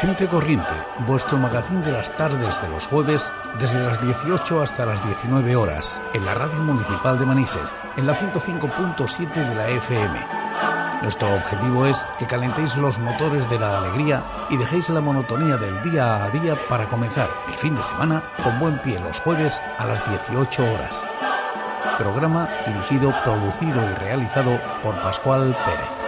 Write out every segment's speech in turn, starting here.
Gente Corriente, vuestro magazín de las tardes de los jueves, desde las 18 hasta las 19 horas, en la radio municipal de Manises, en la 105.7 de la FM. Nuestro objetivo es que calentéis los motores de la alegría y dejéis la monotonía del día a día para comenzar el fin de semana con buen pie los jueves a las 18 horas. Programa dirigido, producido y realizado por Pascual Pérez.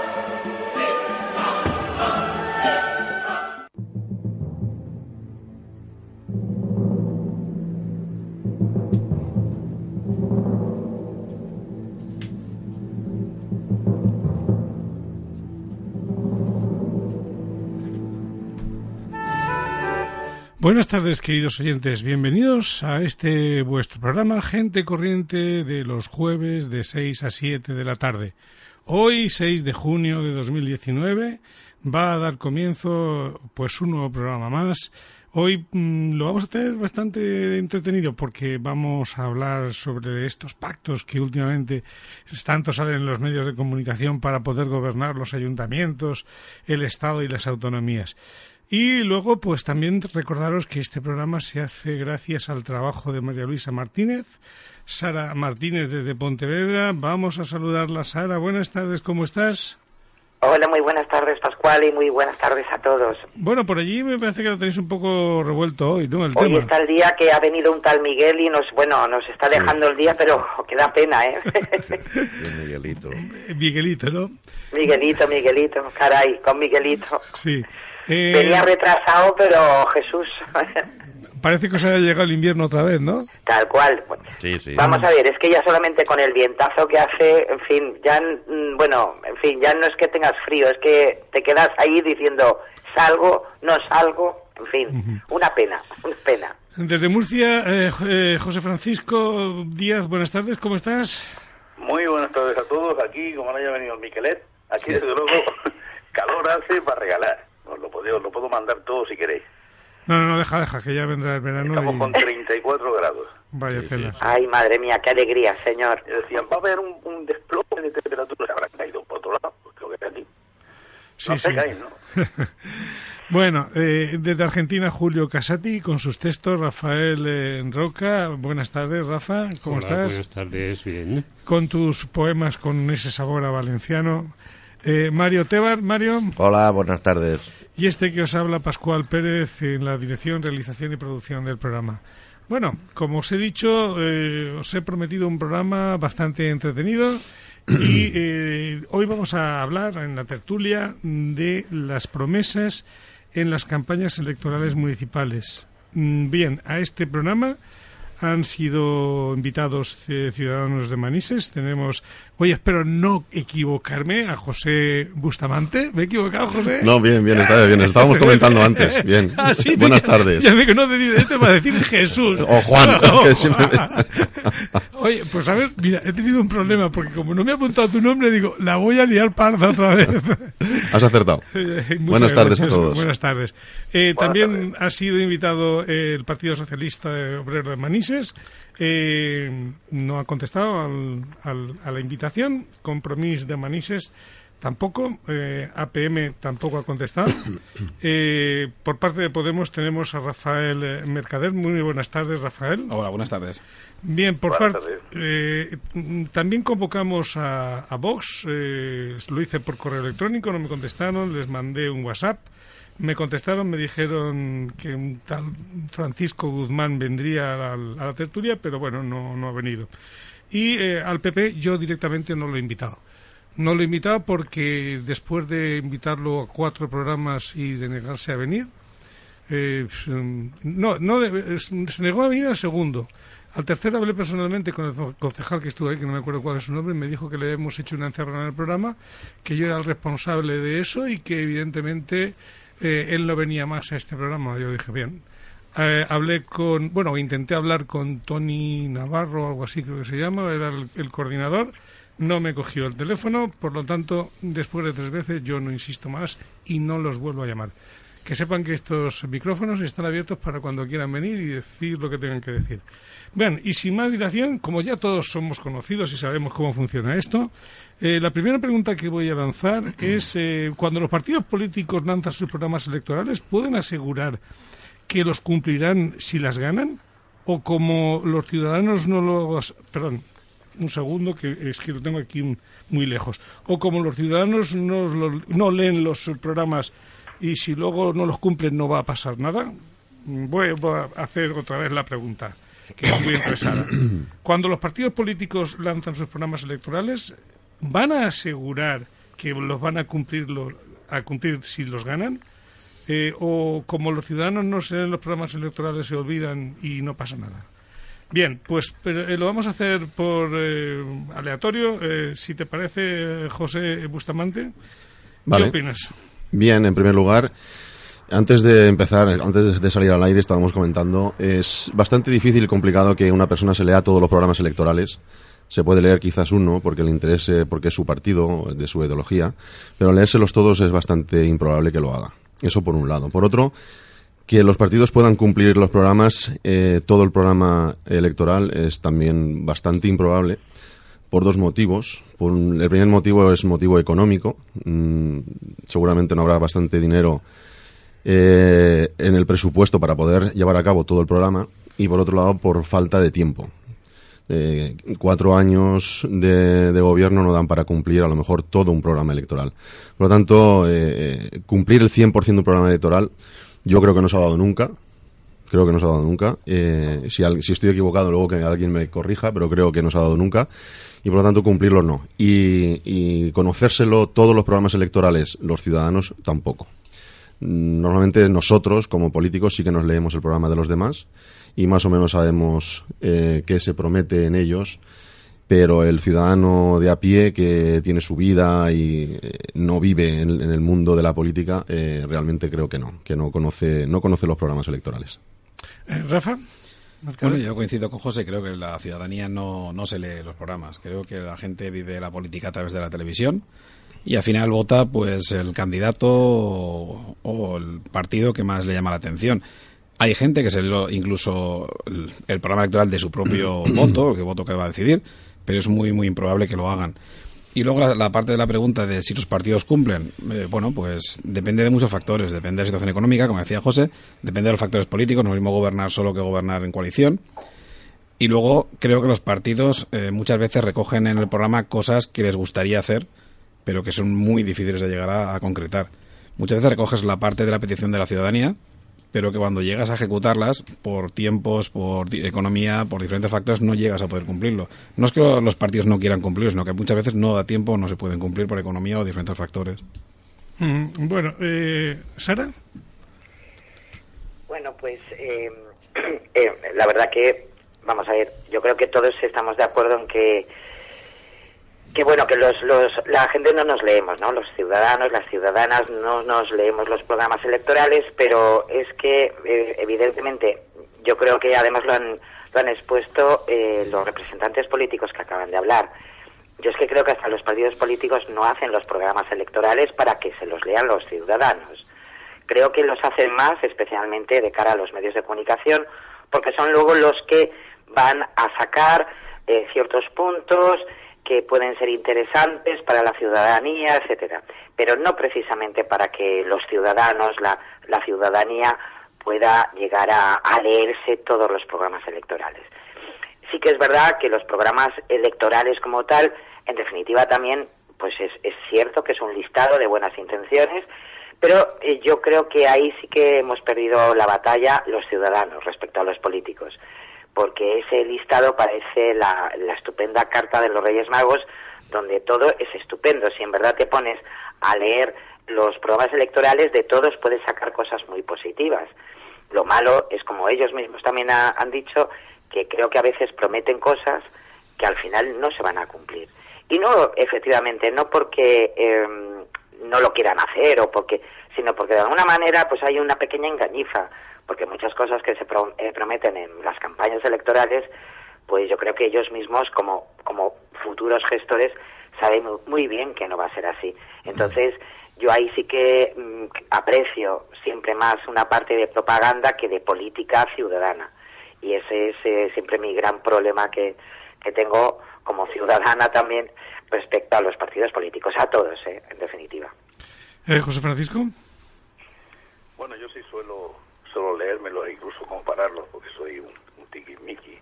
Buenas tardes, queridos oyentes. Bienvenidos a este vuestro programa Gente Corriente de los jueves de 6 a 7 de la tarde. Hoy, 6 de junio de 2019, va a dar comienzo pues un nuevo programa más. Hoy mm, lo vamos a tener bastante entretenido porque vamos a hablar sobre estos pactos que últimamente tanto salen en los medios de comunicación para poder gobernar los ayuntamientos, el Estado y las autonomías. Y luego, pues también recordaros que este programa se hace gracias al trabajo de María Luisa Martínez, Sara Martínez desde Pontevedra. Vamos a saludarla, Sara. Buenas tardes, ¿cómo estás? Hola, muy buenas tardes, Pascual, y muy buenas tardes a todos. Bueno, por allí me parece que lo tenéis un poco revuelto hoy, ¿no? El hoy está el día que ha venido un tal Miguel y nos, bueno, nos está dejando el día, pero que da pena, ¿eh? Miguelito. Miguelito, ¿no? Miguelito, Miguelito, caray, con Miguelito. Sí. Eh, Venía retrasado, pero Jesús. Parece que os haya llegado el invierno otra vez, ¿no? Tal cual. Vamos a ver, es que ya solamente con el vientazo que hace, en fin, ya, bueno, en fin, ya no es que tengas frío, es que te quedas ahí diciendo, salgo, no salgo, en fin, una pena, una pena. Desde Murcia, eh, eh, José Francisco Díaz, buenas tardes, ¿cómo estás? Muy buenas tardes a todos, aquí, como no haya venido el Miquelet, aquí desde luego calor hace para regalar. Os lo, puedo, lo puedo mandar todo si queréis. No, no, deja, deja, que ya vendrá el verano. Estamos con 34 grados. Vaya tela. Ay, madre mía, qué alegría, señor. Decían, va a haber un, un desplome de temperatura. Se habrán caído por otro lado, creo que aquí. Sí, no sí. Caen, ¿no? bueno, eh, desde Argentina, Julio Casati, con sus textos, Rafael eh, Roca. Buenas tardes, Rafa, ¿cómo Hola, estás? Buenas tardes, bien. Con tus poemas con ese sabor a valenciano. Eh, Mario Tebar, Mario. Hola, buenas tardes. Y este que os habla, Pascual Pérez, en la dirección, realización y producción del programa. Bueno, como os he dicho, eh, os he prometido un programa bastante entretenido y eh, hoy vamos a hablar en la tertulia de las promesas en las campañas electorales municipales. Mm, Bien, a este programa han sido invitados eh, ciudadanos de Manises. Tenemos, oye, espero no equivocarme, a José Bustamante. ¿Me he equivocado, José? No, bien, bien, está bien. Estábamos comentando antes. Bien. Ah, sí, Buenas tú- tardes. Ya me conoce, este va a decir Jesús. O Juan, No, que siempre- Oye, pues a ver, mira, he tenido un problema porque como no me ha apuntado tu nombre, digo, la voy a liar parda otra vez. Has acertado. Eh, muchas Buenas tardes a todos. Buenas tardes. Eh, también ha sido invitado eh, el Partido Socialista Obrero de Manises. Eh, no ha contestado al- al- a la invitación. Compromís de Manises tampoco. Eh, APM tampoco ha contestado. Eh, por parte de Podemos tenemos a Rafael eh, Mercader. Muy buenas tardes, Rafael. Hola, buenas tardes. Bien, por parte. eh, también convocamos a, a Vox. eh, lo hice por correo electrónico, no me contestaron. Les mandé un WhatsApp. Me contestaron, me dijeron que un tal Francisco Guzmán vendría a la, a la tertulia, pero bueno, no, no ha venido. Y eh, al PP yo directamente no lo he invitado. No lo he invitado porque después de invitarlo a cuatro programas y de negarse a venir, eh, no, no se negó a venir al segundo. Al tercero hablé personalmente con el co- concejal que estuvo ahí, que no me acuerdo cuál es su nombre, me dijo que le hemos hecho una encerrona en el programa, que yo era el responsable de eso y que evidentemente eh, él no venía más a este programa. Yo dije, bien. Eh, hablé con, bueno, intenté hablar con Tony Navarro, algo así creo que se llama, era el, el coordinador. No me cogió el teléfono, por lo tanto, después de tres veces yo no insisto más y no los vuelvo a llamar. Que sepan que estos micrófonos están abiertos para cuando quieran venir y decir lo que tengan que decir. Bien, y sin más dilación, como ya todos somos conocidos y sabemos cómo funciona esto, eh, la primera pregunta que voy a lanzar es, eh, cuando los partidos políticos lanzan sus programas electorales, ¿pueden asegurar que los cumplirán si las ganan? ¿O como los ciudadanos no los... Perdón, un segundo, que es que lo tengo aquí muy lejos. O como los ciudadanos no, no leen los programas y si luego no los cumplen no va a pasar nada. Voy, a hacer otra vez la pregunta, que es muy interesada. Cuando los partidos políticos lanzan sus programas electorales, ¿van a asegurar que los van a cumplir, a cumplir si los ganan? Eh, ¿O como los ciudadanos no se leen los programas electorales se olvidan y no pasa nada? Bien, pues eh, lo vamos a hacer por eh, aleatorio. Eh, si te parece, José Bustamante, ¿qué opinas? Bien, en primer lugar, antes de empezar, antes de salir al aire, estábamos comentando, es bastante difícil y complicado que una persona se lea todos los programas electorales. Se puede leer quizás uno porque le interese, porque es su partido, de su ideología, pero leérselos todos es bastante improbable que lo haga. Eso por un lado. Por otro, que los partidos puedan cumplir los programas, eh, todo el programa electoral es también bastante improbable por dos motivos. Por el primer motivo es motivo económico. Mm, seguramente no habrá bastante dinero eh, en el presupuesto para poder llevar a cabo todo el programa. Y por otro lado, por falta de tiempo. Eh, cuatro años de, gobierno no dan para cumplir a lo mejor todo un programa electoral. Por lo tanto, cumplir el 100% de un programa electoral yo creo que no se ha dado nunca. Creo que no se ha dado nunca. Eh, si, si, estoy equivocado, luego que alguien me corrija, pero creo que no se ha dado nunca. Y por lo tanto, cumplirlo no. Y, y conocérselo todos los programas electorales, los ciudadanos tampoco. Normalmente nosotros, como políticos, sí que nos leemos el programa de los demás y más o menos sabemos eh, qué se promete en ellos pero el ciudadano de a pie que tiene su vida y eh, no vive en, el mundo de la política, eh, realmente creo que no, que no conoce, no conoce los programas electorales. Eh, Rafa. Bueno, yo coincido con José, creo que la ciudadanía no, no se lee los programas. Creo que la gente vive la política a través de la televisión y al final vota pues el candidato o, el partido que más le llama la atención. Hay gente que se lee incluso el, el programa electoral de su propio voto, el voto que va a decidir, pero es muy, muy improbable que lo hagan. Y luego la, parte de la pregunta de si los partidos cumplen, eh, bueno, pues depende de muchos factores. Depende de la situación económica, como decía José, depende de los factores políticos, no es mismo gobernar solo que gobernar en coalición. Y luego creo que los partidos eh, muchas veces recogen en el programa cosas que les gustaría hacer, pero que son muy difíciles de llegar a concretar. Muchas veces recoges la parte de la petición de la ciudadanía, pero que cuando llegas a ejecutarlas, por tiempos, por economía, por diferentes factores, no llegas a poder cumplirlo. No es que los partidos no quieran cumplirlo, sino que muchas veces no da tiempo, no se pueden cumplir por economía o diferentes factores. Mm, bueno, eh, Sara. Bueno, pues eh, eh, la verdad que, vamos a ver, yo creo que todos estamos de acuerdo en que que bueno, que los, los, la gente no nos leemos, ¿no? Los ciudadanos, las ciudadanas no nos leemos los programas electorales, pero es que eh, evidentemente yo creo que además lo han, lo han expuesto eh, los representantes políticos que acaban de hablar. Yo es que creo que hasta los partidos políticos no hacen los programas electorales para que se los lean los ciudadanos. Creo que los hacen más, especialmente de cara a los medios de comunicación, porque son luego los que van a sacar eh, ciertos puntos, que pueden ser interesantes para la ciudadanía, etcétera, pero no precisamente para que los ciudadanos, la, la ciudadanía pueda llegar a, leerse todos los programas electorales. Sí que es verdad que los programas electorales como tal, en definitiva también, pues es, es cierto que es un listado de buenas intenciones, pero eh, yo creo que ahí sí que hemos perdido la batalla los ciudadanos respecto a los políticos porque ese listado parece la, estupenda carta de los Reyes Magos, donde todo es estupendo. Si en verdad te pones a leer los programas electorales, de todos puedes sacar cosas muy positivas. Lo malo es, como ellos mismos también han dicho, que creo que a veces prometen cosas que al final no se van a cumplir. Y no, efectivamente, no porque em, no lo quieran hacer o porque, sino porque de alguna manera pues hay una pequeña engañifa porque muchas cosas que se eh, prometen en las campañas electorales, pues yo creo que ellos mismos, como, como futuros gestores, saben muy bien que no va a ser así. Entonces, yo ahí sí que mm, aprecio siempre más una parte de propaganda que de política ciudadana. Y ese es eh, siempre mi gran problema que, que tengo como ciudadana también respecto a los partidos políticos, a todos, eh, en definitiva. Eh, José Francisco. Bueno, yo sí suelo, suelo leérmelo e incluso compararlo, porque soy un, un tiki-miki.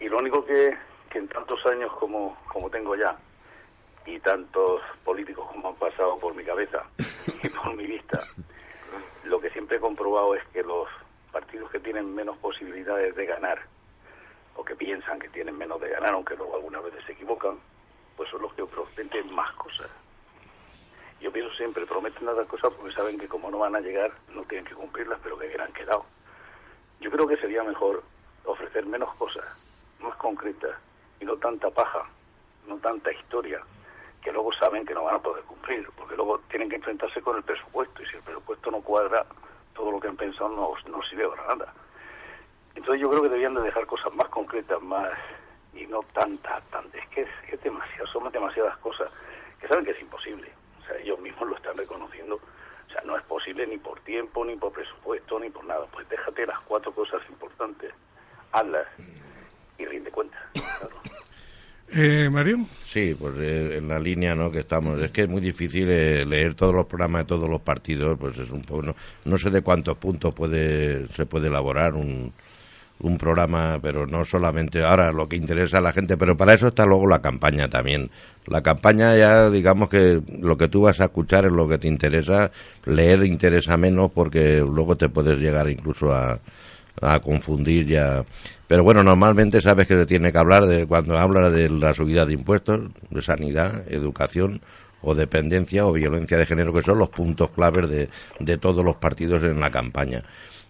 Y lo único que, que en tantos años como, como tengo ya, y tantos políticos como han pasado por mi cabeza y por mi vista, lo que siempre he comprobado es que los partidos que tienen menos posibilidades de ganar, o que piensan que tienen menos de ganar, aunque luego algunas veces se equivocan, pues son los que prometen más cosas. Yo pienso siempre, prometen otras cosas porque saben que como no van a llegar, no tienen que cumplirlas, pero que han quedado. Yo creo que sería mejor ofrecer menos cosas, más concretas, y no tanta paja, no tanta historia, que luego saben que no van a poder cumplir, porque luego tienen que enfrentarse con el presupuesto, y si el presupuesto no cuadra, todo lo que han pensado no, sirve para nada. Entonces yo creo que debían de dejar cosas más concretas, más y no tantas, tantas. Es que es demasiado, son demasiadas cosas que saben que es imposible. O sea, ellos mismos lo están reconociendo. O sea, no es posible ni por tiempo, ni por presupuesto, ni por nada. Pues déjate las cuatro cosas importantes, hazlas y rinde cuenta. Claro. Eh, Mario. Sí, pues eh, en la línea ¿no? que estamos. Es que es muy difícil eh, leer todos los programas de todos los partidos. Pues es un poco. No, no sé de cuántos puntos puede se puede elaborar un, un programa, pero no solamente ahora lo que interesa a la gente, pero para eso está luego la campaña también. La campaña ya, digamos que lo que tú vas a escuchar es lo que te interesa, leer interesa menos porque luego te puedes llegar incluso a, a confundir ya. Pero bueno, normalmente sabes que se tiene que hablar de cuando habla de la subida de impuestos, de sanidad, educación o dependencia o violencia de género, que son los puntos claves de, de todos los partidos en la campaña.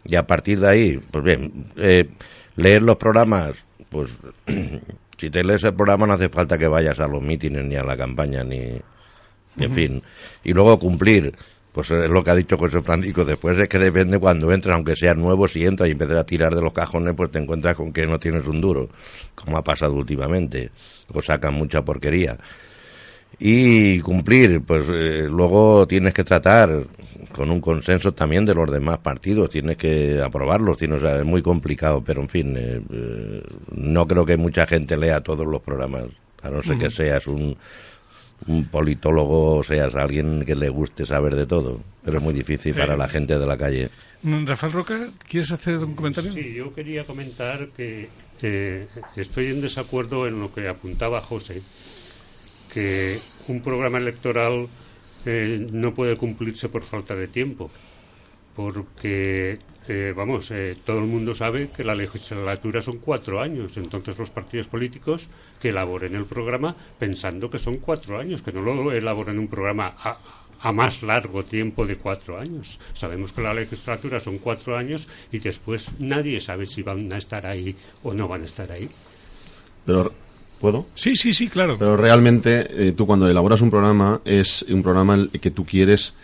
Y a partir de ahí, pues bien, eh, leer los programas, pues si te lees el programa no hace falta que vayas a los mítines ni a la campaña, ni, en fin. Y luego cumplir, pues es lo que ha dicho José Francisco, después es que depende cuando entres, aunque sea nuevo, si entras y empiezas a tirar de los cajones, pues te encuentras con que no tienes un duro, como ha pasado últimamente, o sacan mucha porquería. Y cumplir, pues eh, luego tienes que tratar con un consenso también de los demás partidos, tienes que aprobarlos, tienes, o sea, es muy complicado, pero en fin, eh, eh, no creo que mucha gente lea todos los programas, a no ser que seas un, un politólogo o seas alguien que le guste saber de todo, pero es muy difícil para la gente de la calle. Rafael Roca, ¿quieres hacer un comentario? Sí, yo quería comentar que eh, estoy en desacuerdo en lo que apuntaba José, que un programa electoral eh, no puede cumplirse por falta de tiempo, porque, eh, vamos, eh, todo el mundo sabe que la legislatura son cuatro años, entonces los partidos políticos que elaboren el programa pensando que son cuatro años, que no lo elaboren un programa a, más largo tiempo de cuatro años. Sabemos que la legislatura son cuatro años y después nadie sabe si van a estar ahí o no van a estar ahí. ¿Puedo? Sí, sí, sí, claro. Pero realmente eh, tú cuando elaboras un programa es un programa que tú quieres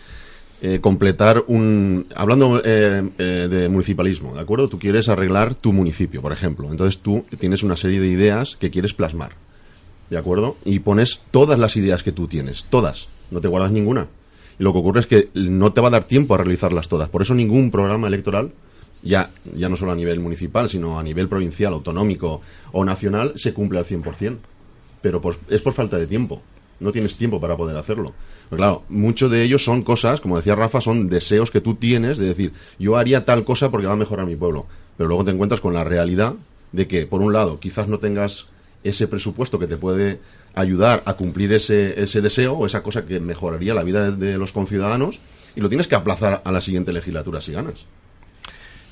eh, completar un... Hablando eh, eh, de municipalismo, ¿de acuerdo? Tú quieres arreglar tu municipio, por ejemplo. Entonces tú tienes una serie de ideas que quieres plasmar, ¿de acuerdo? Y pones todas las ideas que tú tienes, todas. No te guardas ninguna. Y lo que ocurre es que no te va a dar tiempo a realizarlas todas. Por eso ningún programa electoral ya, ya no solo a nivel municipal, sino a nivel provincial, autonómico o nacional, se cumple al 100%. Pero por- es por falta de tiempo. No tienes tiempo para poder hacerlo. Pero claro, muchos de ellos son cosas, como decía Rafa, son deseos que tú tienes de decir, yo haría tal cosa porque va a mejorar mi pueblo. Pero luego te encuentras con la realidad de que, por un lado, quizás no tengas ese presupuesto que te puede ayudar a cumplir ese, ese deseo o esa cosa que mejoraría la vida de, de los conciudadanos y lo tienes que aplazar a la siguiente legislatura si ganas.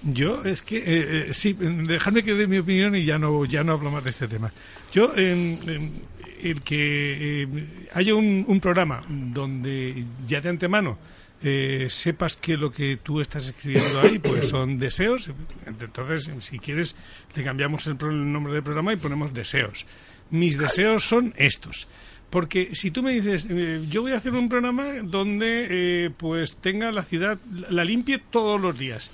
Yo es que eh, eh, sí, eh, dejadme que dé mi opinión y ya no ya no hablo más de este tema. Yo em, el que eh, haya un, un programa donde ya de antemano eh, sepas que lo que tú estás escribiendo ahí pues son deseos, entonces si quieres le cambiamos el, el nombre del programa y ponemos deseos. Mis deseos son estos. Porque si tú me dices, eh, yo voy a hacer un programa donde eh, pues tenga la ciudad, la limpie todos los días.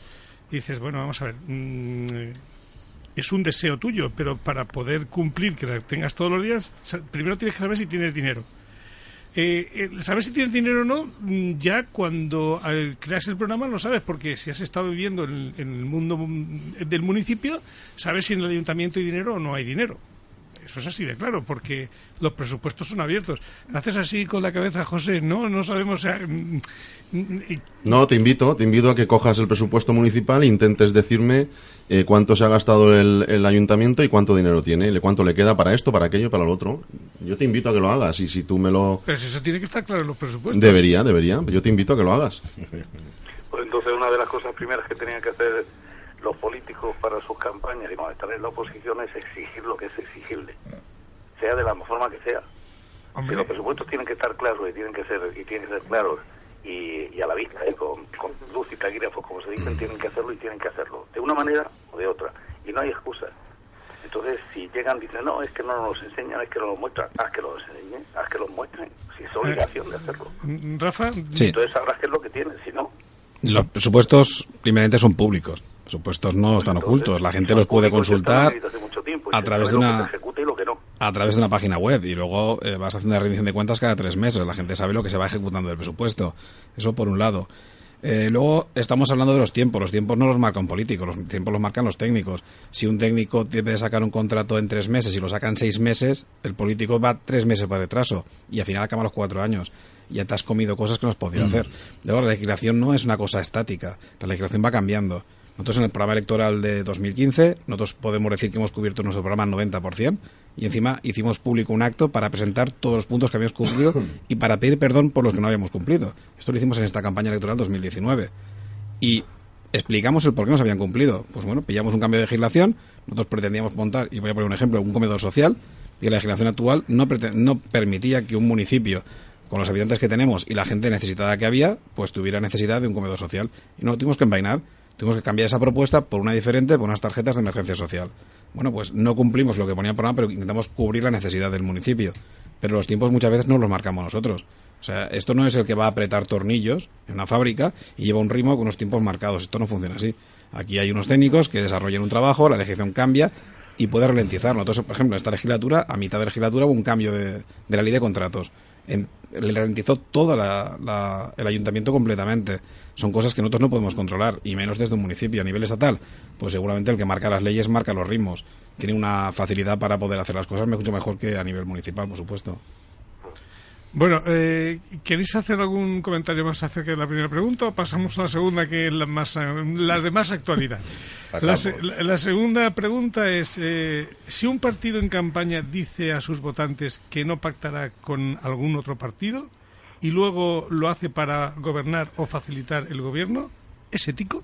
Dices, bueno, vamos a ver, mm, es un deseo tuyo, pero para poder cumplir que la tengas todos los días, primero tienes que saber si tienes dinero. Eh, saber si tienes dinero o no, mm, ya cuando creas el programa lo sabes, porque si has estado viviendo en, en el mundo mm, del municipio, sabes si en el ayuntamiento hay dinero o no hay dinero. Eso es así de claro, porque los presupuestos son abiertos. Haces así con la cabeza, José, no, no sabemos. o sea, mm, mm, y- No, te invito, te invito a que cojas el presupuesto municipal e intentes decirme eh, cuánto se ha gastado el, el ayuntamiento y cuánto dinero tiene, cuánto le queda para esto, para aquello, para lo otro. Yo te invito a que lo hagas y si tú me lo... Pero si eso tiene que estar claro en los presupuestos. Debería, debería. Yo te invito a que lo hagas. Pues entonces una de las cosas primeras que tenían que hacer los políticos para sus campañas y cuando están en la oposición es exigir lo que es exigible, sea de la forma que sea. Hombre. Si los presupuestos tienen que estar claros y tienen que ser y tienen que ser claros y, y a la vista, ¿eh? con, con luz y taquígrafos, como se dicen, tienen que hacerlo y tienen que hacerlo, de una manera o de otra. Y no hay excusa. Entonces, si llegan y dicen, no, es que no nos enseñan, es que no nos muestran, haz que los enseñen, haz que los muestren, si es obligación de hacerlo. Rafa, Sí. Entonces sabrás qué es lo que tienen, si no, Los presupuestos, primeramente, son públicos. Los presupuestos no están Entonces, ocultos. La gente los puede consultar tiempo, a través de una no. a través de una página web y luego eh, vas haciendo una rendición de cuentas cada tres meses. La gente sabe lo que se va ejecutando del presupuesto. Eso por un lado. Eh, luego estamos hablando de los tiempos. Los tiempos no los marca un político, los tiempos los marcan los técnicos. Si un técnico debe sacar un contrato en tres meses y lo saca en seis meses, el político va tres meses para retraso y al final acaba los cuatro años. Ya te has comido cosas que no has podido hacer. Luego, la legislación no es una cosa estática. La legislación va cambiando. Nosotros en el programa electoral de 2015, nosotros podemos decir que hemos cubierto nuestro programa al 90% y encima hicimos público un acto para presentar todos los puntos que habíamos cumplido y para pedir perdón por los que no habíamos cumplido. Esto lo hicimos en esta campaña electoral 2019. Y explicamos el por qué no se habían cumplido. Pues bueno, pillamos un cambio de legislación, nosotros pretendíamos montar, y voy a poner un ejemplo, un comedor social, y la legislación actual no, no permitía que un municipio, con los habitantes que tenemos y la gente necesitada que había, pues tuviera necesidad de un comedor social. Y no lo tuvimos que envainar, tuvimos que cambiar esa propuesta por una diferente, por unas tarjetas de emergencia social. Bueno, pues no cumplimos lo que ponía el programa, pero intentamos cubrir la necesidad del municipio. Pero los tiempos muchas veces no los marcamos nosotros. O sea, esto no es el que va a apretar tornillos en una fábrica y lleva un ritmo con unos tiempos marcados. Esto no funciona así. Aquí hay unos técnicos que desarrollan un trabajo, la legislación cambia y puede ralentizar. Nosotros, por ejemplo, en esta legislatura, a mitad de legislatura hubo un cambio de, de la ley de contratos. En- le ralentizó todo la- la- el ayuntamiento completamente. Son cosas que nosotros no podemos controlar, y menos desde un municipio. A nivel estatal, pues seguramente el que marca las leyes marca los ritmos. Tiene una facilidad para poder hacer las cosas mucho mejor que a nivel municipal, por supuesto. Bueno, eh, ¿queréis hacer algún comentario más acerca de la primera pregunta o pasamos a la segunda, que es la, más, la de más actualidad? La, se- la- la segunda pregunta es, eh, si un partido en campaña dice a sus votantes que no pactará con algún otro partido y luego lo hace para gobernar o facilitar el gobierno, ¿es ético?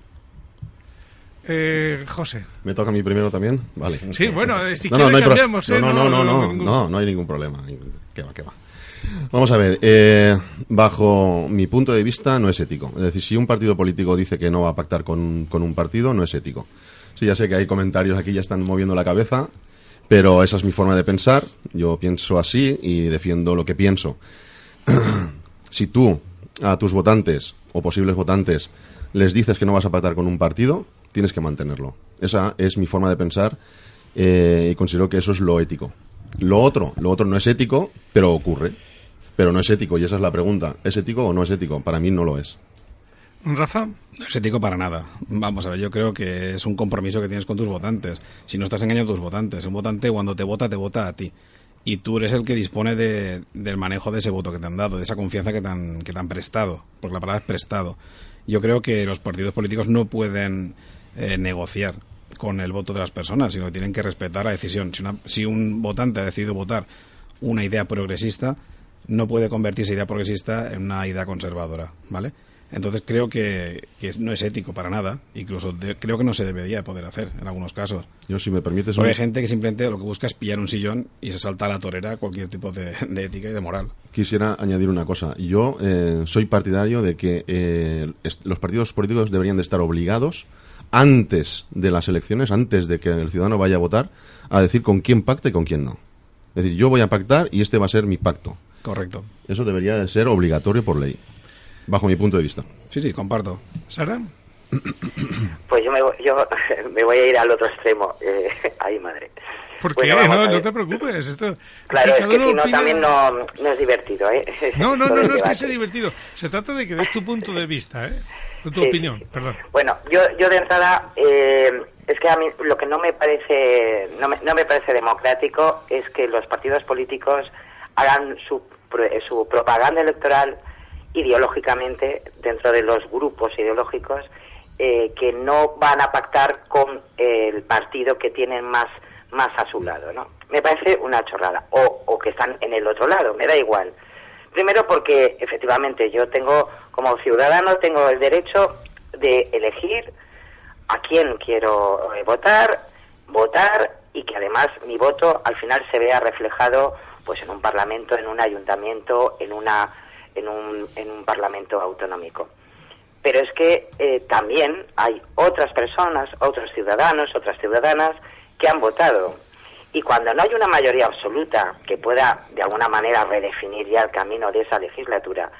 Eh, José. ¿Me toca a mí primero también? Vale. Sí, bueno, eh, si no, no, quiere no, cambiamos, ¿eh? no, no, no, no, ningún- no, no hay ningún problema. ¿Qué va, va? Vamos a ver, eh, bajo mi punto de vista no es ético. Es decir, si un partido político dice que no va a pactar con, con un partido, no es ético. Sí, ya sé que hay comentarios aquí, ya están moviendo la cabeza, pero esa es mi forma de pensar. Yo pienso así y defiendo lo que pienso. si tú a tus votantes o posibles votantes les dices que no vas a pactar con un partido, tienes que mantenerlo. Esa es mi forma de pensar eh, y considero que eso es lo ético. Lo otro, lo otro no es ético, pero ocurre. Pero no es ético y esa es la pregunta. ¿Es ético o no es ético? Para mí no lo es. Rafa. No es ético para nada. Vamos a ver, yo creo que es un compromiso que tienes con tus votantes. Si no estás engañando a tus votantes, un votante cuando te vota, te vota a ti. Y tú eres el que dispone de- del manejo de ese voto que te han dado, de esa confianza que te han, que te han prestado, porque la palabra es prestado. Yo creo que los partidos políticos no pueden eh, negociar con el voto de las personas, sino que tienen que respetar la decisión. Si, una- si un votante ha decidido votar una idea progresista, no puede convertirse idea progresista en una idea conservadora, ¿vale? Entonces creo que, que no es ético para nada, incluso de- creo que no se debería poder hacer en algunos casos. Yo, si me permites... Porque un- hay gente que simplemente lo que busca es pillar un sillón y se salta a la torera cualquier tipo de, de ética y de moral. Quisiera añadir una cosa. Yo eh, soy partidario de que eh, los partidos políticos deberían de estar obligados antes de las elecciones, antes de que el ciudadano vaya a votar, a decir con quién pacta y con quién no. Es decir, yo voy a pactar y este va a ser mi pacto. Correcto. Eso debería de ser obligatorio por ley, bajo mi punto de vista. Sí, sí, comparto. Sara. Pues yo me, voy- yo me voy a ir al otro extremo. Eh, ay, madre. ¿Por qué? no, no te preocupes. Esto, claro, es que, si no, también no, no, es divertido, ¿eh? No, no, no, no es que sea divertido. Se trata de que des tu punto de vista, ¿eh? Tu opinión, perdón. Bueno, yo, yo de entrada, eh, es que a mí lo que no me parece, no me, no me parece democrático es que los partidos políticos hagan su, su propaganda electoral ideológicamente dentro de los grupos ideológicos eh, que no van a pactar con el partido que tienen más más a su lado, ¿no? Me parece una chorrada. O, o que están en el otro lado, me da igual. Primero porque efectivamente yo tengo, como ciudadano, tengo el derecho de elegir a quién quiero eh, votar, votar y que además mi voto al final se vea reflejado pues en un parlamento, en un ayuntamiento, en una en un, en un parlamento autonómico. Pero es que eh, también hay otras personas, otros ciudadanos, otras ciudadanas que han votado. Y cuando no hay una mayoría absoluta que pueda de alguna manera redefinir ya el camino de esa legislatura,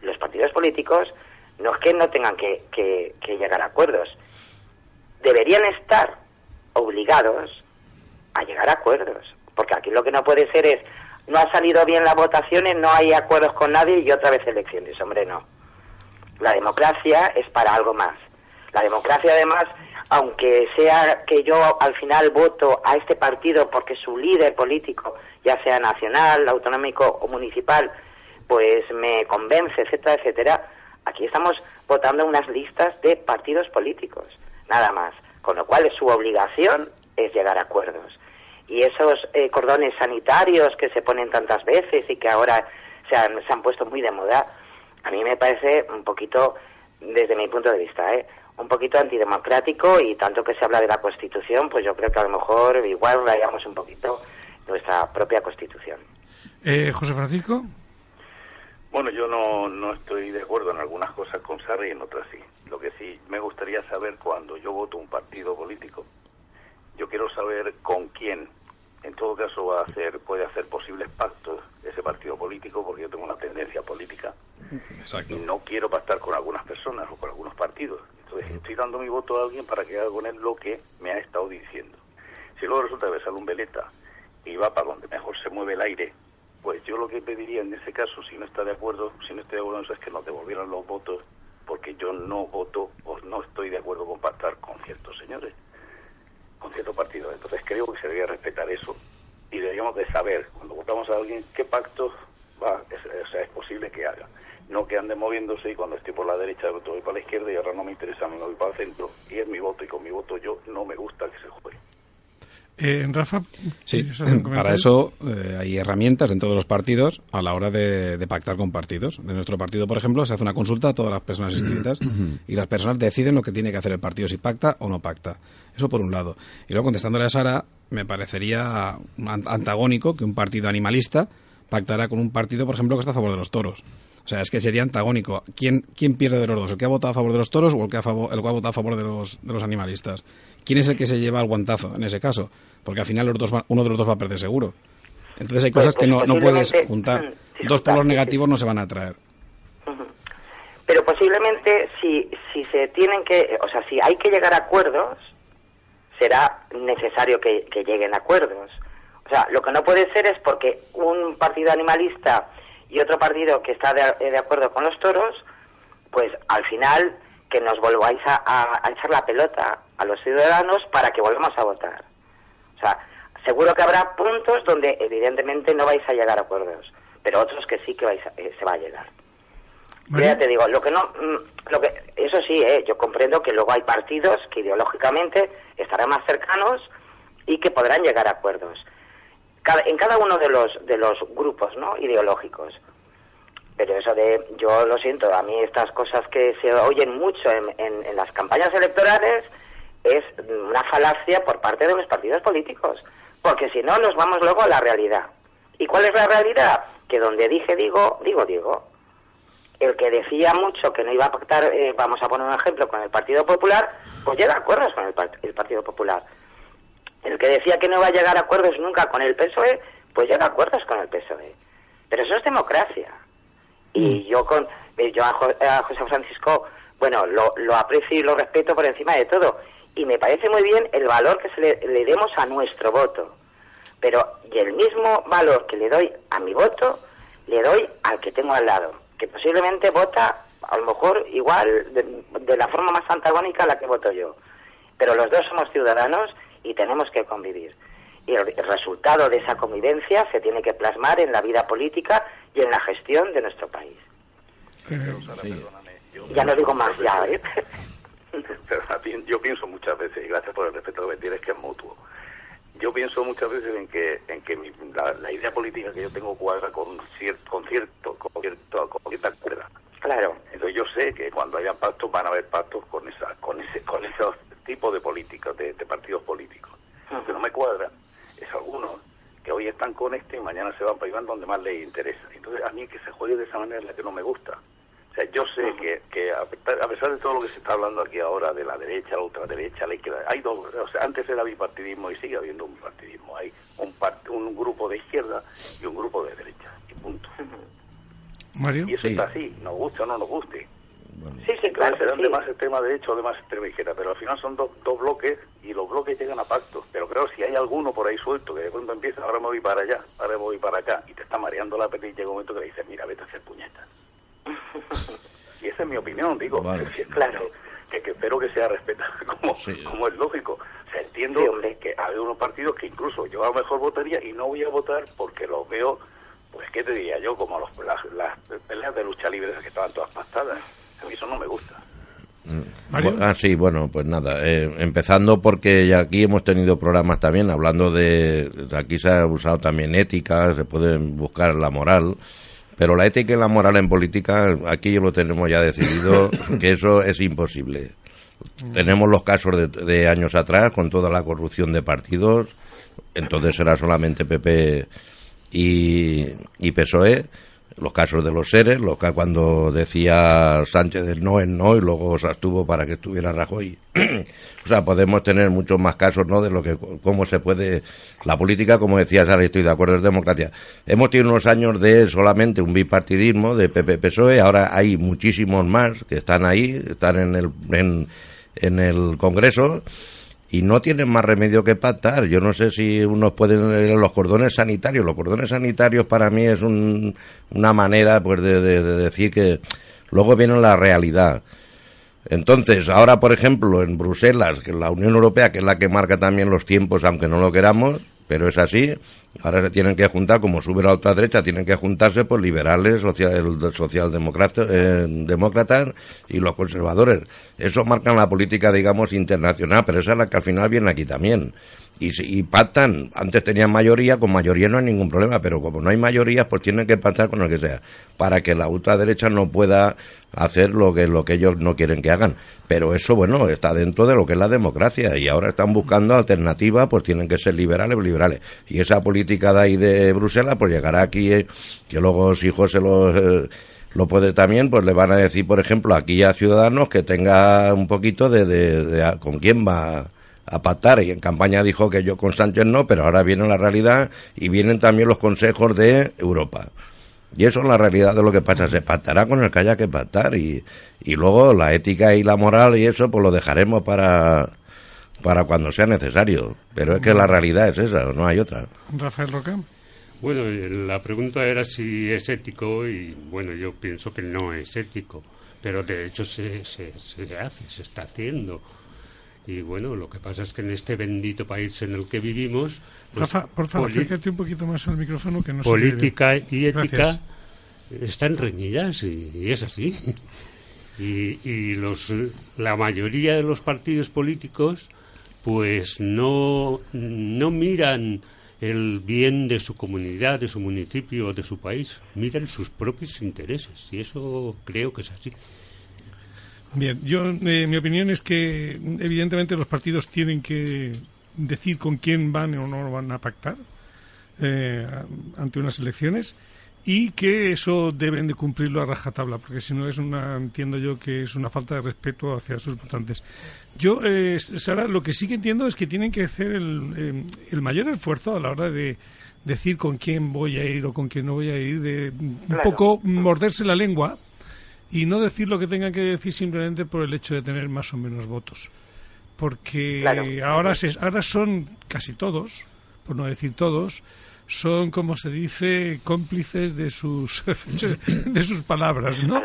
los partidos políticos no es que no tengan que, que, llegar a acuerdos, deberían estar obligados a llegar a acuerdos. Porque aquí lo que no puede ser es, no ha salido bien las votaciones, no hay acuerdos con nadie y otra vez elecciones. Hombre, no. La democracia es para algo más. La democracia, además, aunque sea que yo al final voto a este partido porque su líder político, ya sea nacional, autonómico o municipal, pues me convence, etcétera, etcétera, aquí estamos votando unas listas de partidos políticos, nada más. Con lo cual su obligación es llegar a acuerdos. Y esos eh, cordones sanitarios que se ponen tantas veces y que ahora se han, se han puesto muy de moda, a mí me parece un poquito, desde mi punto de vista, ¿eh? Un poquito antidemocrático y tanto que se habla de la Constitución, pues yo creo que a lo mejor igual rayamos un poquito nuestra propia Constitución. Eh, José Francisco. Bueno, yo no, no estoy de acuerdo en algunas cosas con Sarri y en otras sí. Lo que sí me gustaría saber cuando yo voto un partido político, yo quiero saber con quién. En todo caso va a hacer, puede hacer posibles pactos ese partido político porque yo tengo una tendencia política y no quiero pactar con algunas personas o con algunos partidos. Entonces estoy dando mi voto a alguien para que haga con él lo que me ha estado diciendo. Si luego resulta que sale un veleta y va para donde mejor se mueve el aire, pues yo lo que pediría en ese caso, si no está de acuerdo, si no estoy de acuerdo es que nos devolvieran los votos porque yo no voto o no estoy de acuerdo con pactar con ciertos señores, con ciertos partidos. Entonces creo que se debería respetar eso y deberíamos de saber, cuando votamos a alguien, qué pactos va, es, es posible que haga. No que ande moviéndose y cuando estoy por la derecha voy para la izquierda y ahora no me interesa, me voy para el centro y es mi voto y con mi voto yo no me gusta que se juegue. Eh, Rafa, sí, para eso eh, hay herramientas en todos los partidos a la hora de, pactar con partidos. En nuestro partido, por ejemplo, se hace una consulta a todas las personas inscritas y las personas deciden lo que tiene que hacer el partido, si pacta o no pacta. Eso por un lado. Y luego, contestándole a Sara, me parecería antagónico que un partido animalista pactara con un partido, por ejemplo, que está a favor de los toros. O sea, es que sería antagónico. ¿Quién, quién pierde de los dos? ¿El que ha votado a favor de los toros o el que ha, favor, el que ha votado a favor de los, de los animalistas? ¿Quién es el que se lleva el guantazo en ese caso? Porque al final los dos uno de los dos va a perder seguro. Entonces hay cosas que no, no puedes juntar. Dos polos negativos no se van a atraer. Pero posiblemente si, si se tienen que, o sea, si hay que llegar a acuerdos, será necesario que, que lleguen a acuerdos. O sea, lo que no puede ser es porque un partido animalista y otro partido que está de, acuerdo con los toros, pues al final que nos volváis a, echar la pelota a los ciudadanos para que volvamos a votar. O sea, seguro que habrá puntos donde evidentemente no vais a llegar a acuerdos, pero otros que sí que vais eh, se va a llegar. Ya te digo, lo que no, mm, lo que, eso sí, eh, yo comprendo que luego hay partidos que ideológicamente estarán más cercanos y que podrán llegar a acuerdos en cada uno de los, de los grupos ¿no? ideológicos. Pero eso de, yo lo siento, a mí estas cosas que se oyen mucho en, en, las campañas electorales es una falacia por parte de los partidos políticos, porque si no nos vamos luego a la realidad. ¿Y cuál es la realidad? Que donde dije digo, digo digo. El que decía mucho que no iba a pactar, eh, vamos a poner un ejemplo, con el Partido Popular, pues llega a acuerdos con el, el Partido Popular. El que decía que no va a llegar a acuerdos nunca con el PSOE, pues llega a acuerdos con el PSOE. Pero eso es democracia. Y mm. yo con eh, yo a, José Francisco, bueno, lo, lo, aprecio y lo respeto por encima de todo. Y me parece muy bien el valor que se le, demos a nuestro voto. pero y el mismo valor que le doy a mi voto, le doy al que tengo al lado, que posiblemente vota a lo mejor igual de, la forma más antagónica a la que voto yo. Pero los dos somos ciudadanos y tenemos que convivir. Y el, resultado de esa convivencia se tiene que plasmar en la vida política y en la gestión de nuestro país. ya no digo más, ya, ¿eh? yo pienso muchas veces, y gracias por el respeto que me tienes, que es mutuo. Yo pienso muchas veces en que en que la, idea política que yo tengo cuadra con cierto con cierto con, cierto, con cierta cuerda. Claro. Entonces yo sé que cuando haya pactos van a haber pactos con esa con ese con esos tipos de políticos, de, partidos políticos. Lo que no me cuadra es algunos que hoy están con este y mañana se van para Iván donde más les interesa. Entonces a mí que se juegue de esa manera es la que no me gusta sea, yo sé que, que a, pesar de todo lo que se está hablando aquí ahora de la derecha, la ultraderecha, la izquierda, hay dos, o sea, antes era bipartidismo y sigue habiendo un bipartidismo. Hay un, un grupo de izquierda y un grupo de derecha, y punto. Mario. Y eso está así, nos guste o no nos guste. Sí, sí, claro. Serán de más extrema derecha o de más extrema izquierda, pero al final son dos, dos bloques y los bloques llegan a pactos. Pero creo si hay alguno por ahí suelto que de pronto empieza, ahora me voy para allá, ahora me voy para acá, y te está mareando la peli y llega un momento que le dices, mira, vete a hacer puñetas. y esa es mi opinión, digo. Claro. Que, espero que sea respetada como, como es lógico. O sea, entiendo que hay unos partidos que incluso yo a lo mejor votaría y no voy a votar porque los veo, pues, ¿qué te diría yo? Como los, las, peleas de lucha libre que estaban todas pastadas. A mí eso no me gusta. Mm. Ah, sí, bueno, pues nada, eh, empezando porque ya aquí hemos tenido programas también hablando de, aquí se ha usado también ética, se puede buscar la moral, pero la ética y la moral en política, aquí lo tenemos ya decidido, que eso es imposible. Tenemos los casos de, años atrás con toda la corrupción de partidos, entonces era solamente PP y, y PSOE, los casos de los seres, los que cuando decía Sánchez no es no y luego se abstuvo para que estuviera Rajoy. o sea, podemos tener muchos más casos, ¿no? De lo que, cómo se puede, la política, como decía Sara, estoy de acuerdo, es democracia. Hemos tenido unos años de solamente un bipartidismo, de PP-PSOE, ahora hay muchísimos más que están ahí, están en el, en, en el Congreso, y no tienen más remedio que pactar. Yo no sé si unos pueden los cordones sanitarios. Los cordones sanitarios para mí es una manera pues de, decir que luego viene la realidad. Entonces, ahora, por ejemplo, en Bruselas, que la Unión Europea, que es la que marca también los tiempos, aunque no lo queramos, pero es así. Ahora se tienen que juntar, como sube la otra derecha, tienen que juntarse por liberales, social, socialdemócratas eh, y los conservadores. Eso marca la política, digamos, internacional, pero esa es la que al final viene aquí también. Y, y pactan, antes tenían mayoría, con mayoría no hay ningún problema, pero como no hay mayoría, pues tienen que pactar con el que sea, para que la ultraderecha no pueda hacer lo que, lo que ellos no quieren que hagan. Pero eso, bueno, está dentro de lo que es la democracia y ahora están buscando alternativas, pues tienen que ser liberales, liberales. Y esa política de ahí de Bruselas, pues llegará aquí, eh, que luego si José lo, eh, lo puede también, pues le van a decir, por ejemplo, aquí a Ciudadanos que tenga un poquito de, de, con quién va a pactar y en campaña dijo que yo con Sánchez no, pero ahora viene la realidad y vienen también los consejos de Europa. Y eso es la realidad de lo que pasa. Se pactará con el que haya que pactar y, y luego la ética y la moral y eso pues lo dejaremos para, para cuando sea necesario. Pero es que la realidad es esa, no hay otra. Rafael Roca. Bueno, la pregunta era si es ético y bueno, yo pienso que no es ético, pero de hecho se, se, se hace, se está haciendo. Y bueno, lo que pasa es que en este bendito país en el que vivimos... Pues, Rafa, por favor, acércate un poquito más al micrófono que no Política y ética están reñidas y, es así. Y, y, los, la mayoría de los partidos políticos pues no, no miran el bien de su comunidad, de su municipio, de su país, miran sus propios intereses y eso creo que es así. Bien, yo, eh, mi opinión es que evidentemente los partidos tienen que decir con quién van o no van a pactar eh, ante unas elecciones y que eso deben de cumplirlo a rajatabla, porque si no es una, entiendo yo que es una falta de respeto hacia sus votantes. Yo, eh, Sara, lo que sí que entiendo es que tienen que hacer el, el mayor esfuerzo a la hora de decir con quién voy a ir o con quién no voy a ir, de un poco morderse la lengua y no decir lo que tengan que decir simplemente por el hecho de tener más o menos votos. Porque ahora, se, ahora son casi todos por no decir todos, son, como se dice, cómplices de sus, de sus palabras, ¿no?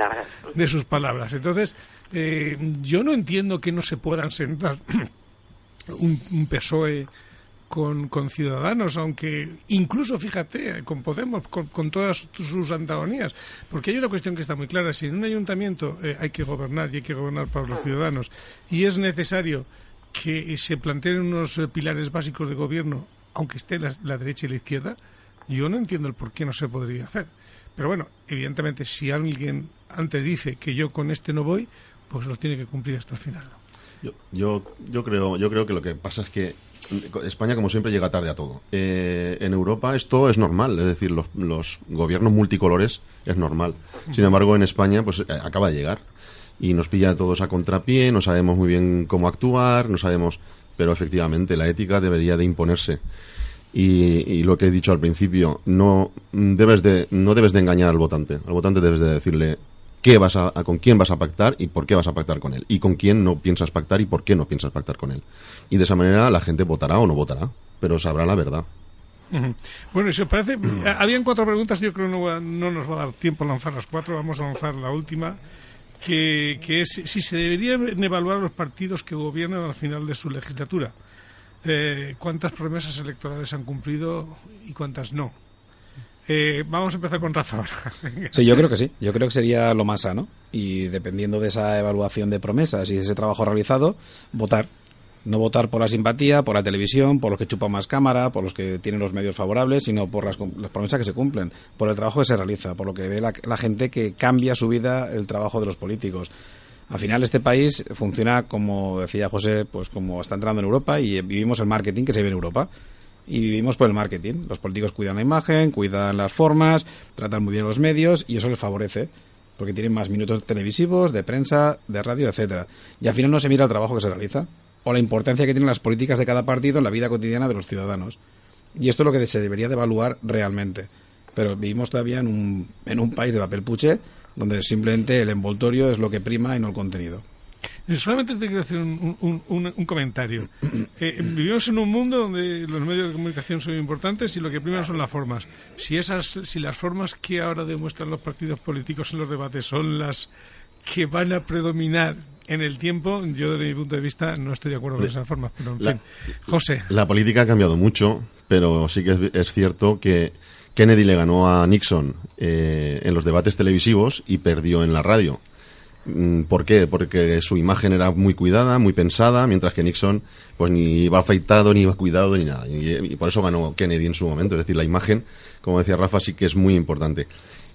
De sus palabras. Entonces, eh, yo no entiendo que no se puedan sentar un, PSOE con, con, Ciudadanos, aunque incluso, fíjate, con Podemos, con, todas sus antagonías, porque hay una cuestión que está muy clara, si en un ayuntamiento eh, hay que gobernar y hay que gobernar para los ciudadanos, y es necesario que se planteen unos eh, pilares básicos de gobierno aunque esté la, derecha y la izquierda, yo no entiendo el por qué no se podría hacer. Pero bueno, evidentemente, si alguien antes dice que yo con este no voy, pues lo tiene que cumplir hasta el final. Yo, yo, yo, creo, yo creo que lo que pasa es que España, como siempre, llega tarde a todo. Eh, en Europa esto es normal, es decir, los, los, gobiernos multicolores es normal. Sin embargo, en España, pues eh, acaba de llegar y nos pilla a todos a contrapié, no sabemos muy bien cómo actuar, no sabemos pero efectivamente la ética debería de imponerse. Y, lo que he dicho al principio, no debes de, no debes de engañar al votante. Al votante debes de decirle qué vas a, con quién vas a pactar y por qué vas a pactar con él. Y con quién no piensas pactar y por qué no piensas pactar con él. Y de esa manera la gente votará o no votará, pero sabrá la verdad. Bueno, os parece, habían cuatro preguntas, yo creo que no, no nos va a dar tiempo a lanzar las cuatro, vamos a lanzar la última que, es si se deberían evaluar los partidos que gobiernan al final de su legislatura. Eh, ¿Cuántas promesas electorales han cumplido y cuántas no? Eh, vamos a empezar con Rafa sí, yo creo que sí. Yo creo que sería lo más sano. Y dependiendo de esa evaluación de promesas y de ese trabajo realizado, votar no votar por la simpatía, por la televisión, por los que chupan más cámara, por los que tienen los medios favorables, sino por las, promesas que se cumplen, por el trabajo que se realiza, por lo que ve la, gente que cambia su vida el trabajo de los políticos. Al final este país funciona como decía José, pues como está entrando en Europa y vivimos el marketing que se vive en Europa y vivimos por el marketing. Los políticos cuidan la imagen, cuidan las formas, tratan muy bien los medios y eso les favorece porque tienen más minutos televisivos, de prensa, de radio, etcétera. Y al final no se mira el trabajo que se realiza o la importancia que tienen las políticas de cada partido en la vida cotidiana de los ciudadanos. Y esto es lo que se debería de evaluar realmente. Pero vivimos todavía en un, en un país de papel puche donde simplemente el envoltorio es lo que prima y no el contenido. Solamente te quiero hacer un, un, comentario. Eh, vivimos en un mundo donde los medios de comunicación son importantes y lo que prima son las formas. Si, esas, si las formas que ahora demuestran los partidos políticos en los debates son las que van a predominar en el tiempo, yo desde mi punto de vista no estoy de acuerdo con esa forma. Pero en fin, José. La política ha cambiado mucho, pero sí que es, cierto que Kennedy le ganó a Nixon eh, en los debates televisivos y perdió en la radio. Mm, ¿Por qué? Porque su imagen era muy cuidada, muy pensada, mientras que Nixon pues ni iba afeitado, ni iba cuidado, ni nada. Y, y, por eso ganó Kennedy en su momento. Es decir, la imagen, como decía Rafa, sí que es muy importante.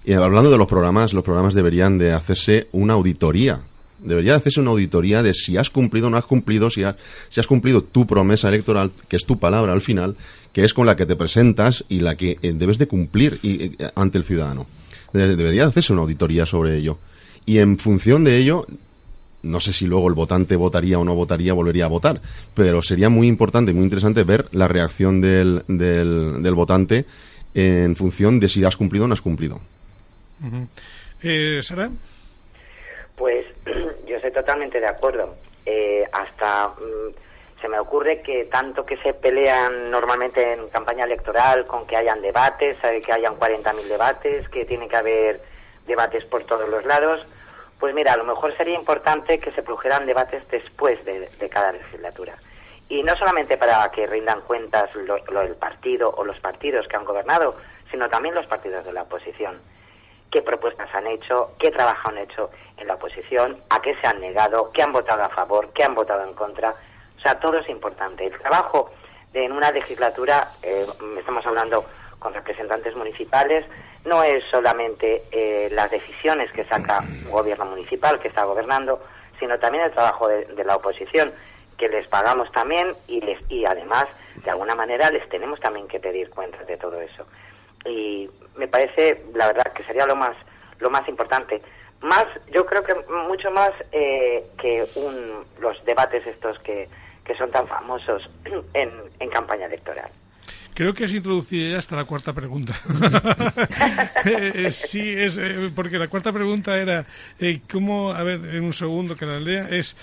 Y hablando de los programas, los programas deberían de hacerse una auditoría Debería hacerse una auditoría de si has cumplido o no has cumplido, si has, si has cumplido tu promesa electoral, que es tu palabra al final, que es con la que te presentas y la que eh, debes de cumplir eh, ante el ciudadano. Debería hacerse una auditoría sobre ello. Y en función de ello, no sé si luego el votante votaría o no votaría, volvería a votar, pero sería muy importante, muy interesante ver la reacción del, del, votante en función de si has cumplido o no has cumplido. Eh, ¿Sara? Pues yo estoy totalmente de acuerdo. Eh, hasta mm, se me ocurre que tanto que se pelean normalmente en campaña electoral con que hayan debates, que hayan 40.000 debates, que tiene que haber debates por todos los lados, pues mira, a lo mejor sería importante que se produjeran debates después de, cada legislatura. Y no solamente para que rindan cuentas lo, el partido o los partidos que han gobernado, sino también los partidos de la oposición qué propuestas han hecho, qué trabajo han hecho en la oposición, a qué se han negado, qué han votado a favor, qué han votado en contra. O sea, todo es importante. El trabajo de, en una legislatura, eh, estamos hablando con representantes municipales, no es solamente eh, las decisiones que saca un gobierno municipal que está gobernando, sino también el trabajo de, de la oposición, que les pagamos también y, les, y además, de alguna manera, les tenemos también que pedir cuentas de todo eso y me parece la verdad que sería lo más lo más importante. Más yo creo que mucho más eh, que un, los debates estos que, que son tan famosos en, en campaña electoral. Creo que has introducido ya hasta la cuarta pregunta. Eh, sí, es eh, porque la cuarta pregunta era eh, cómo, a ver, en un segundo que la lea, es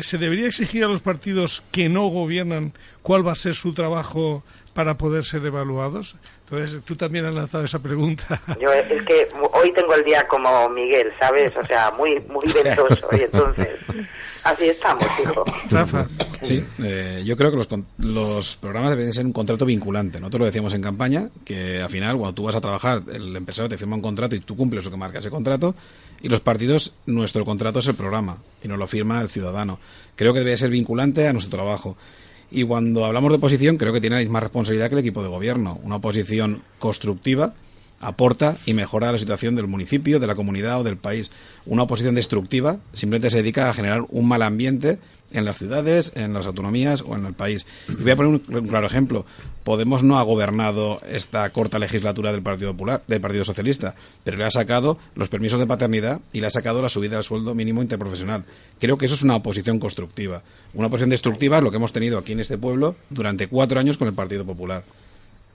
¿se debería exigir a los partidos que no gobiernan cuál va a ser su trabajo para poder ser evaluados? Entonces, tú también has lanzado esa pregunta. Yo es que hoy tengo el día como Miguel, ¿sabes? O sea, muy muy ventoso y entonces así estamos, hijo. Rafa. Sí, eh, yo creo que los, los programas deben ser un contrato vinculante. Nosotros lo decíamos en campaña, que al final, cuando tú vas a trabajar, el empresario te firma un contrato y tú cumples lo que marca ese contrato, y los partidos, nuestro contrato es el programa, y nos lo firma el ciudadano. Creo que debe ser vinculante a nuestro trabajo. Y cuando hablamos de oposición, creo que tiene la misma responsabilidad que el equipo de gobierno. Una oposición constructiva aporta y mejora la situación del municipio, de la comunidad o del país. Una oposición destructiva simplemente se dedica a generar un mal ambiente en las ciudades, en las autonomías o en el país. Y voy a poner un, claro ejemplo. Podemos no ha gobernado esta corta legislatura del Partido Popular, del Partido Socialista, pero le ha sacado los permisos de paternidad y le ha sacado la subida del sueldo mínimo interprofesional. Creo que eso es una oposición constructiva. Una oposición destructiva es lo que hemos tenido aquí en este pueblo durante cuatro años con el Partido Popular.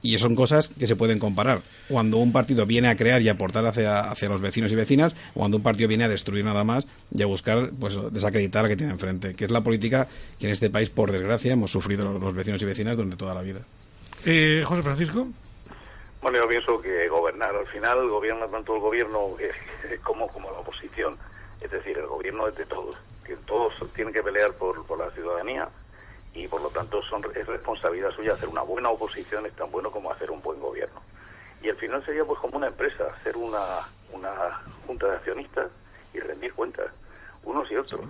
Y son cosas que se pueden comparar. Cuando un partido viene a crear y aportar hacia, hacia los vecinos y vecinas, o cuando un partido viene a destruir nada más y a buscar pues desacreditar a que tiene enfrente, que es la política que en este país, por desgracia, hemos sufrido los vecinos y vecinas durante toda la vida. Eh, José Francisco. Bueno, yo pienso que gobernar, al final gobierna tanto el gobierno como, como la oposición. Es decir, el gobierno es de todos, que todos tienen que pelear por, por la ciudadanía y por lo tanto son, es responsabilidad suya hacer una buena oposición, es tan bueno como hacer un buen gobierno. Y al final sería pues como una empresa, hacer una, una junta de accionistas y rendir cuentas, unos y otros,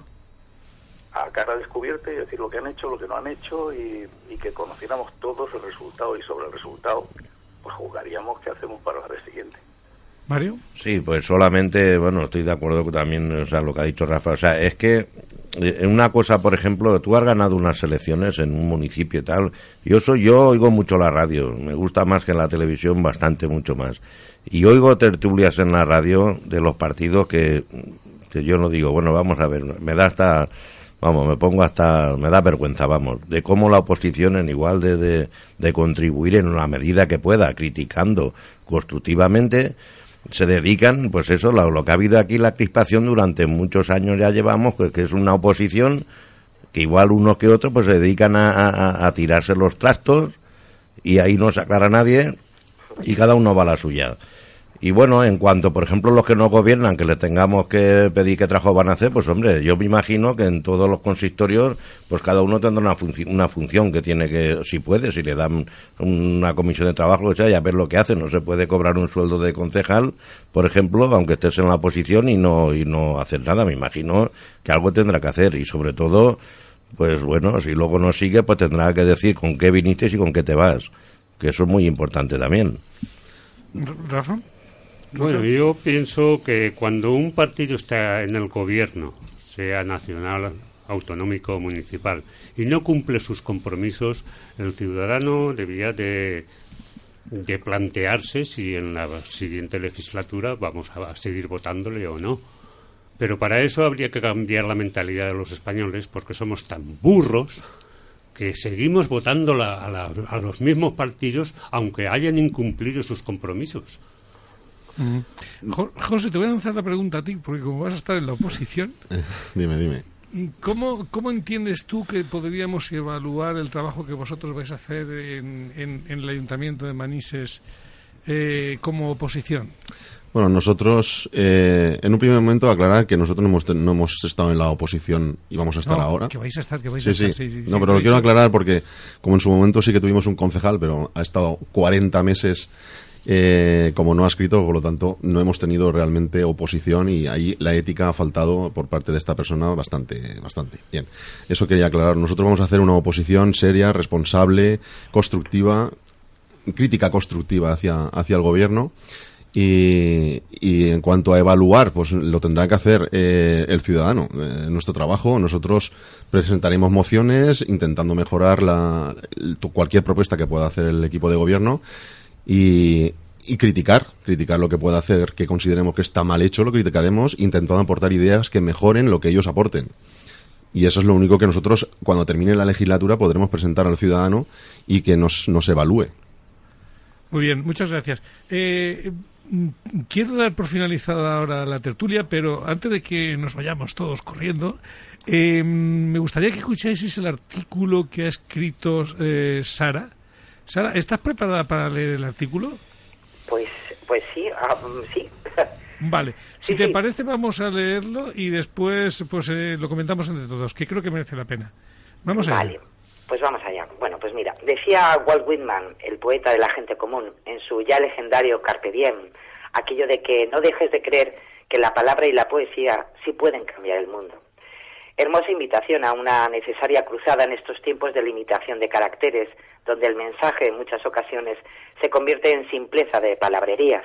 a cara descubierta y decir lo que han hecho, lo que no han hecho y, y que conociéramos todos el resultado y sobre el resultado pues jugaríamos qué hacemos para la vez siguiente. Mario. Sí, pues solamente, bueno, estoy de acuerdo también, o sea, lo que ha dicho Rafa, o sea, es que eh, una cosa, por ejemplo, tú has ganado unas elecciones en un municipio y tal. Yo soy, yo oigo mucho la radio, me gusta más que en la televisión, bastante mucho más. Y oigo tertulias en la radio de los partidos que, que yo no digo, bueno, vamos a ver, me da hasta, vamos, me pongo hasta, me da vergüenza, vamos, de cómo la oposición en igual de, de, de contribuir en una medida que pueda, criticando constructivamente, se dedican, pues eso, lo, que ha habido aquí, la crispación durante muchos años ya llevamos, pues, que es una oposición que igual unos que otros pues se dedican a, a tirarse los trastos y ahí no sacar a nadie y cada uno va a la suya. Y bueno, en cuanto, por ejemplo, los que no gobiernan, que les tengamos que pedir qué trabajo van a hacer, pues hombre, yo me imagino que en todos los consistorios, pues cada uno tendrá una, una función que tiene que, si puede, si le dan una comisión de trabajo, o sea, ya ver lo que hace. No se puede cobrar un sueldo de concejal, por ejemplo, aunque estés en la posición y no, y no hacer nada. Me imagino que algo tendrá que hacer y sobre todo, pues bueno, si luego no sigue, pues tendrá que decir con qué viniste y con qué te vas. Que eso es muy importante también. Rafa. Bueno, yo pienso que cuando un partido está en el gobierno, sea nacional, autonómico o municipal, y no cumple sus compromisos, el ciudadano debería de, de plantearse si en la siguiente legislatura vamos a seguir votándole o no. Pero para eso habría que cambiar la mentalidad de los españoles, porque somos tan burros que seguimos votando a, a los mismos partidos aunque hayan incumplido sus compromisos. José, te voy a lanzar la pregunta a ti, porque como vas a estar en la oposición. dime, dime. ¿Cómo, ¿Cómo entiendes tú que podríamos evaluar el trabajo que vosotros vais a hacer en, en, el Ayuntamiento de Manises eh, como oposición? Bueno, nosotros, eh, en un primer momento, aclarar que nosotros no hemos, no hemos estado en la oposición y vamos a estar ahora. Que vais a estar, que vais a estar. Sí. sí, no, pero lo quiero aclarar porque, como en su momento sí que tuvimos un concejal, pero ha estado 40 meses eh, como no ha escrito, por lo tanto, no hemos tenido realmente oposición y ahí la ética ha faltado por parte de esta persona bastante, bastante. Bien, eso quería aclarar. Nosotros vamos a hacer una oposición seria, responsable, constructiva, crítica constructiva hacia, hacia el gobierno. Y, en cuanto a evaluar, pues lo tendrá que hacer eh, el ciudadano. Eh, nuestro trabajo, nosotros presentaremos mociones intentando mejorar la, cualquier propuesta que pueda hacer el equipo de gobierno y, criticar, criticar lo que pueda hacer, que consideremos que está mal hecho, lo criticaremos, intentando aportar ideas que mejoren lo que ellos aporten. Y eso es lo único que nosotros, cuando termine la legislatura, podremos presentar al ciudadano y que nos, nos evalúe. Muy bien, muchas gracias. Eh, quiero dar por finalizada ahora la tertulia, pero antes de que nos vayamos todos corriendo, Eh, me gustaría que escucháis el artículo que ha escrito eh, Sara. Sara, ¿estás preparada para leer el artículo? Pues, pues sí, mm, sí. Vale, si te parece vamos a leerlo y después pues eh, lo comentamos entre todos, que creo que merece la pena. Vamos allá. Vale, pues vamos allá. Bueno, pues mira, decía Walt Whitman, el poeta de la gente común, en su ya legendario Carpe Diem, aquello de que no dejes de creer que la palabra y la poesía sí pueden cambiar el mundo. Hermosa invitación a una necesaria cruzada en estos tiempos de limitación de caracteres, donde el mensaje en muchas ocasiones se convierte en simpleza de palabrerías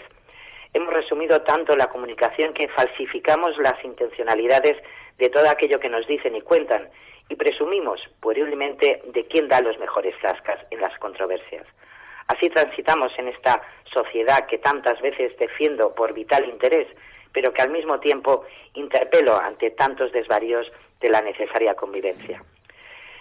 hemos resumido tanto la comunicación que falsificamos las intencionalidades de todo aquello que nos dicen y cuentan y presumimos puerilmente de quién da los mejores cascas en las controversias. Así transitamos en esta sociedad que tantas veces defiendo por vital interés, pero que al mismo tiempo interpelo ante tantos desvaríos de la necesaria convivencia.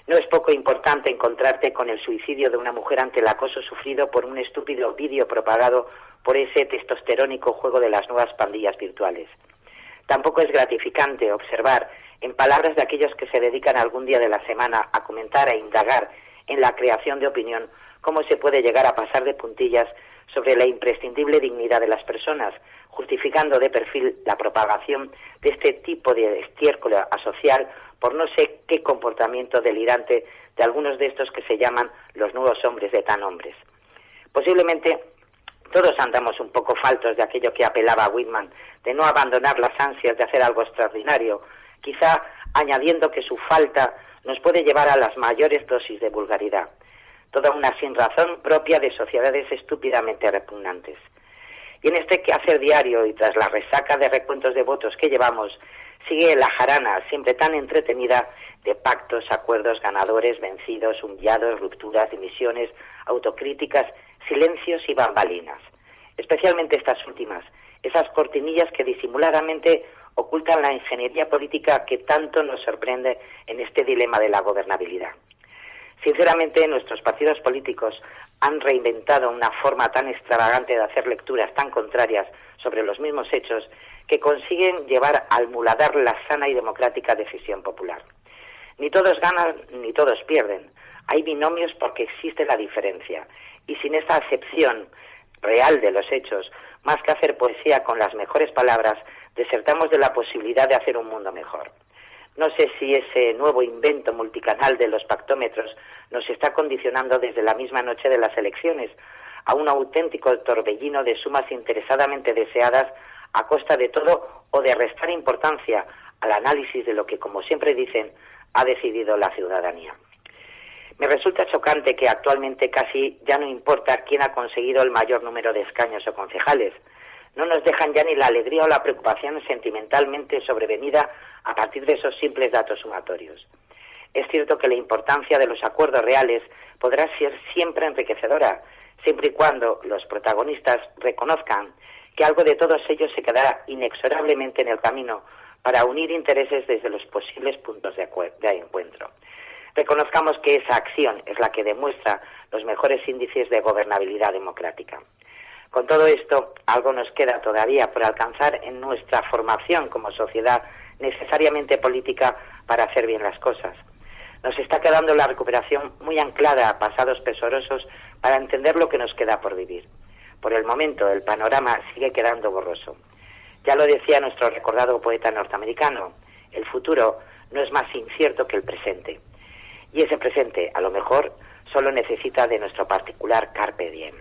No es poco importante encontrarte con el suicidio de una mujer ante el acoso sufrido por un estúpido vídeo propagado por ese testosterónico juego de las nuevas pandillas virtuales. Tampoco es gratificante observar, en palabras de aquellos que se dedican algún día de la semana a comentar e indagar en la creación de opinión, cómo se puede llegar a pasar de puntillas sobre la imprescindible dignidad de las personas, justificando de perfil la propagación de este tipo de estiércol asocial por no sé qué comportamiento delirante de algunos de estos que se llaman los nuevos hombres de tan hombres. Posiblemente todos andamos un poco faltos de aquello que apelaba a Whitman, de no abandonar las ansias de hacer algo extraordinario, quizá añadiendo que su falta nos puede llevar a las mayores dosis de vulgaridad, toda una sinrazón propia de sociedades estúpidamente repugnantes. Y en este quehacer diario y tras la resaca de recuentos de votos que llevamos, sigue la jarana, siempre tan entretenida, de pactos, acuerdos, ganadores, vencidos, humillados, rupturas, dimisiones, autocríticas silencios y bambalinas, especialmente estas últimas, esas cortinillas que disimuladamente ocultan la ingeniería política que tanto nos sorprende en este dilema de la gobernabilidad. Sinceramente, nuestros partidos políticos han reinventado una forma tan extravagante de hacer lecturas tan contrarias sobre los mismos hechos que consiguen llevar al muladar la sana y democrática decisión popular. Ni todos ganan ni todos pierden. Hay binomios porque existe la diferencia y sin esa acepción real de los hechos, más que hacer poesía con las mejores palabras, desertamos de la posibilidad de hacer un mundo mejor. No sé si ese nuevo invento multicanal de los pactómetros nos está condicionando desde la misma noche de las elecciones a un auténtico torbellino de sumas interesadamente deseadas a costa de todo o de restar importancia al análisis de lo que, como siempre dicen, ha decidido la ciudadanía. Me resulta chocante que actualmente casi ya no importa quién ha conseguido el mayor número de escaños o concejales. No nos dejan ya ni la alegría o la preocupación sentimentalmente sobrevenida a partir de esos simples datos sumatorios. Es cierto que la importancia de los acuerdos reales podrá ser siempre enriquecedora, siempre y cuando los protagonistas reconozcan que algo de todos ellos se quedará inexorablemente en el camino para unir intereses desde los posibles puntos de, encuentro reconozcamos que esa acción es la que demuestra los mejores índices de gobernabilidad democrática. Con todo esto, algo nos queda todavía por alcanzar en nuestra formación como sociedad necesariamente política para hacer bien las cosas. Nos está quedando la recuperación muy anclada a pasados pesorosos para entender lo que nos queda por vivir. Por el momento, el panorama sigue quedando borroso. Ya lo decía nuestro recordado poeta norteamericano, el futuro no es más incierto que el presente y ese presente a lo mejor solo necesita de nuestro particular carpe diem.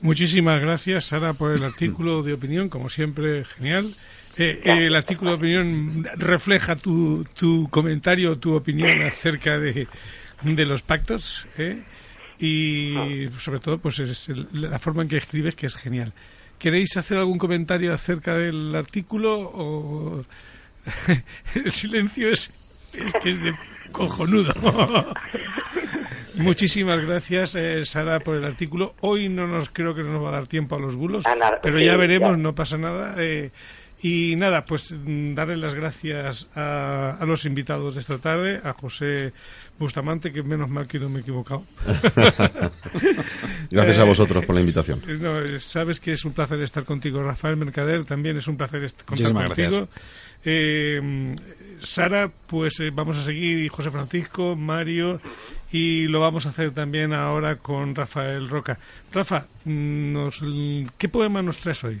Muchísimas gracias, Sara, por el artículo de opinión, como siempre, genial. Eh, eh, el artículo de opinión refleja tu, tu comentario, tu opinión acerca de, de los pactos ¿eh? Y sobre todo pues es la forma en que escribes que es genial. ¿Queréis hacer algún comentario acerca del artículo o el silencio es, es de cojonudo. Muchísimas gracias, eh, Sara, por el artículo. Hoy no nos creo que no nos va a dar tiempo a los bulos, pero ya veremos, no pasa nada. Eh, y nada, pues mm, darle las gracias a, los invitados de esta tarde, a José Bustamante, que menos mal que no me he equivocado. gracias a vosotros por la invitación. Eh, sabes que es un placer estar contigo, Rafael Mercader, también es un placer contar contigo. Eh, Sara, pues eh, vamos a seguir, y José Francisco, Mario, y lo vamos a hacer también ahora con Rafael Roca. Rafa, nos, ¿qué poema nos traes hoy?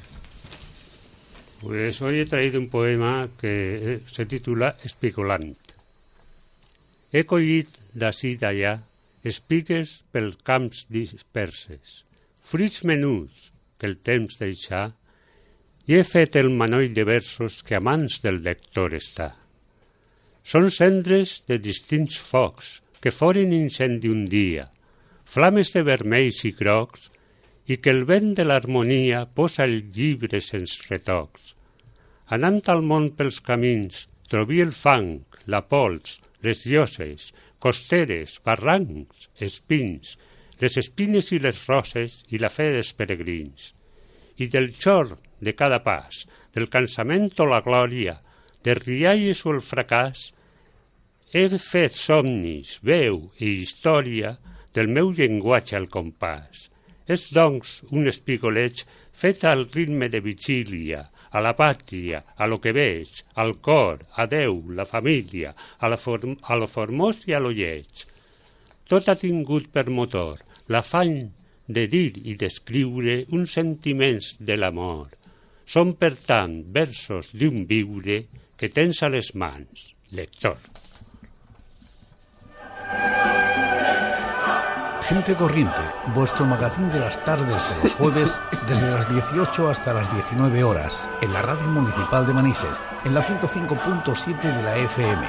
Pues hoy he traído un poema que eh, se titula Espigolant. He collit d'ací d'allà espigues pel camps disperses, fruits menuts que el temps deixà, i he fet el manoll de versos que a mans del lector està. Són cendres de distints focs que foren incendi un dia, flames de vermells i grocs, i que el vent de l'harmonia posa el llibre sense retocs. Anant al món pels camins, trobí el fang, la pols, les lloses, costeres, barrancs, espins, les espines i les roses i la fe dels peregrins. I del xor de cada pas, del cansament o la glòria, de rialles o el fracàs, he fet somnis, veu i història del meu llenguatge al compàs. És, doncs, un espigoleig fet al ritme de vigília, a la pàtria, a lo que veig, al cor, a Déu, la família, a, la form a lo formós i a lo lleig. Tot ha tingut per motor l'afany de dir i d'escriure uns sentiments de l'amor. Són, per tant, versos d'un viure que tens a les mans, lector. Gente Corriente, vuestro magazín de las tardes de los jueves desde las 18 hasta las 19 horas en la radio municipal de Manises, en la 105.7 de la FM.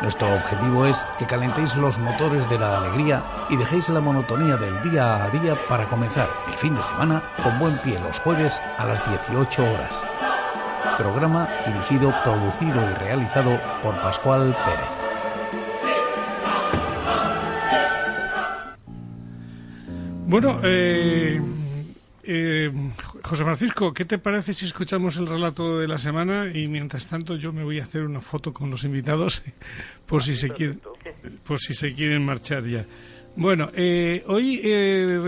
Nuestro objetivo es que calentéis los motores de la alegría y dejéis la monotonía del día a día para comenzar el fin de semana con buen pie los jueves a las 18 horas. Programa dirigido, producido y realizado por Pascual Pérez. Bueno, eh, eh, José Francisco, ¿qué te parece si escuchamos el relato de la semana y mientras tanto yo me voy a hacer una foto con los invitados por si se quieren, por si se quieren marchar ya? Bueno, eh, hoy he,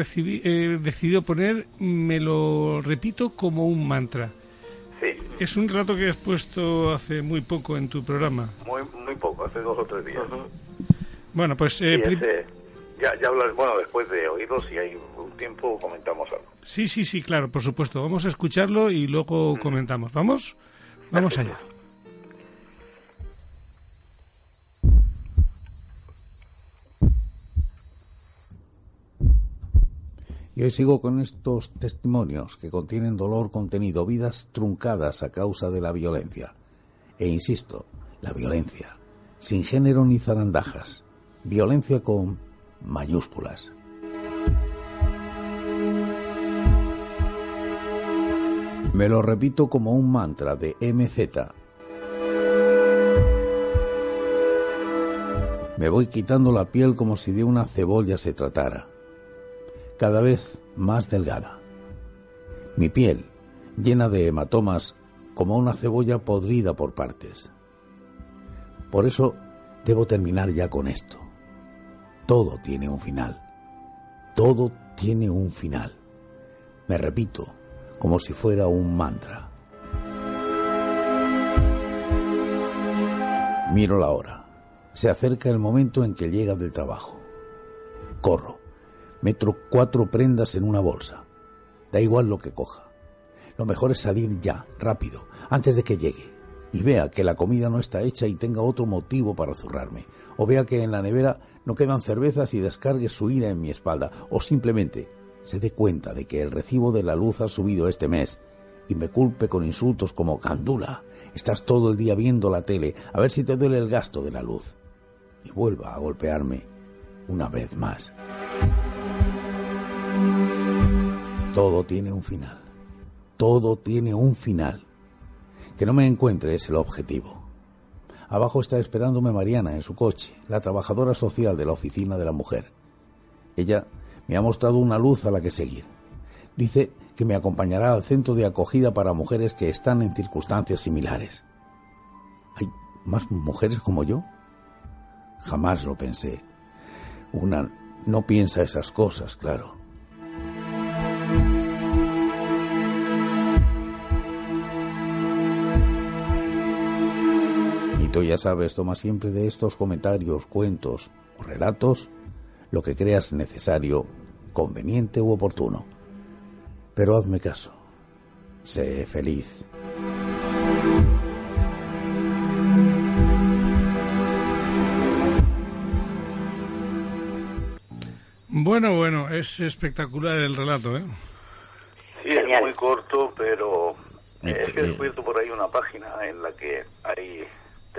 decidido poner, me lo repito como un mantra. Sí. Es un relato que has puesto hace muy poco en tu programa. Muy, muy poco, hace dos o tres días. Bueno, pues ya, ya hablas, bueno, después de oírlo, si hay un tiempo, comentamos algo. Sí, sí, sí, claro, por supuesto. Vamos a escucharlo y luego comentamos. ¿Vamos? Vamos allá. Y hoy sigo con estos testimonios que contienen dolor contenido, vidas truncadas a causa de la violencia. E insisto, la violencia, sin género ni zarandajas, violencia con mayúsculas. Me lo repito como un mantra de MZ. Me voy quitando la piel como si de una cebolla se tratara, cada vez más delgada. Mi piel, llena de hematomas, como una cebolla podrida por partes. Por eso debo terminar ya con esto. Todo tiene un final. Todo tiene un final. Me repito, como si fuera un mantra. Miro la hora. Se acerca el momento en que llega del trabajo. Corro. Meto cuatro prendas en una bolsa. Da igual lo que coja. Lo mejor es salir ya, rápido, antes de que llegue y vea que la comida no está hecha y tenga otro motivo para zurrarme, o vea que en la nevera no quedan cervezas y descargue su ira en mi espalda, o simplemente se dé cuenta de que el recibo de la luz ha subido este mes y me culpe con insultos como Candula, estás todo el día viendo la tele, a ver si te duele el gasto de la luz, y vuelva a golpearme una vez más. Todo tiene un final. Todo tiene un final. Que no me encuentre es el objetivo. Abajo está esperándome Mariana en su coche, la trabajadora social de la oficina de la mujer. Ella me ha mostrado una luz a la que seguir. Dice que me acompañará al centro de acogida para mujeres que están en circunstancias similares. ¿Hay más mujeres como yo? Jamás lo pensé. Una no piensa esas cosas, claro. Tú ya sabes, toma siempre de estos comentarios, cuentos o relatos lo que creas necesario, conveniente u oportuno. Pero hazme caso. Sé feliz. Bueno, bueno, es espectacular el relato, ¿eh? Sí, es muy corto, pero eh, es que he descubierto por ahí una página en la que hay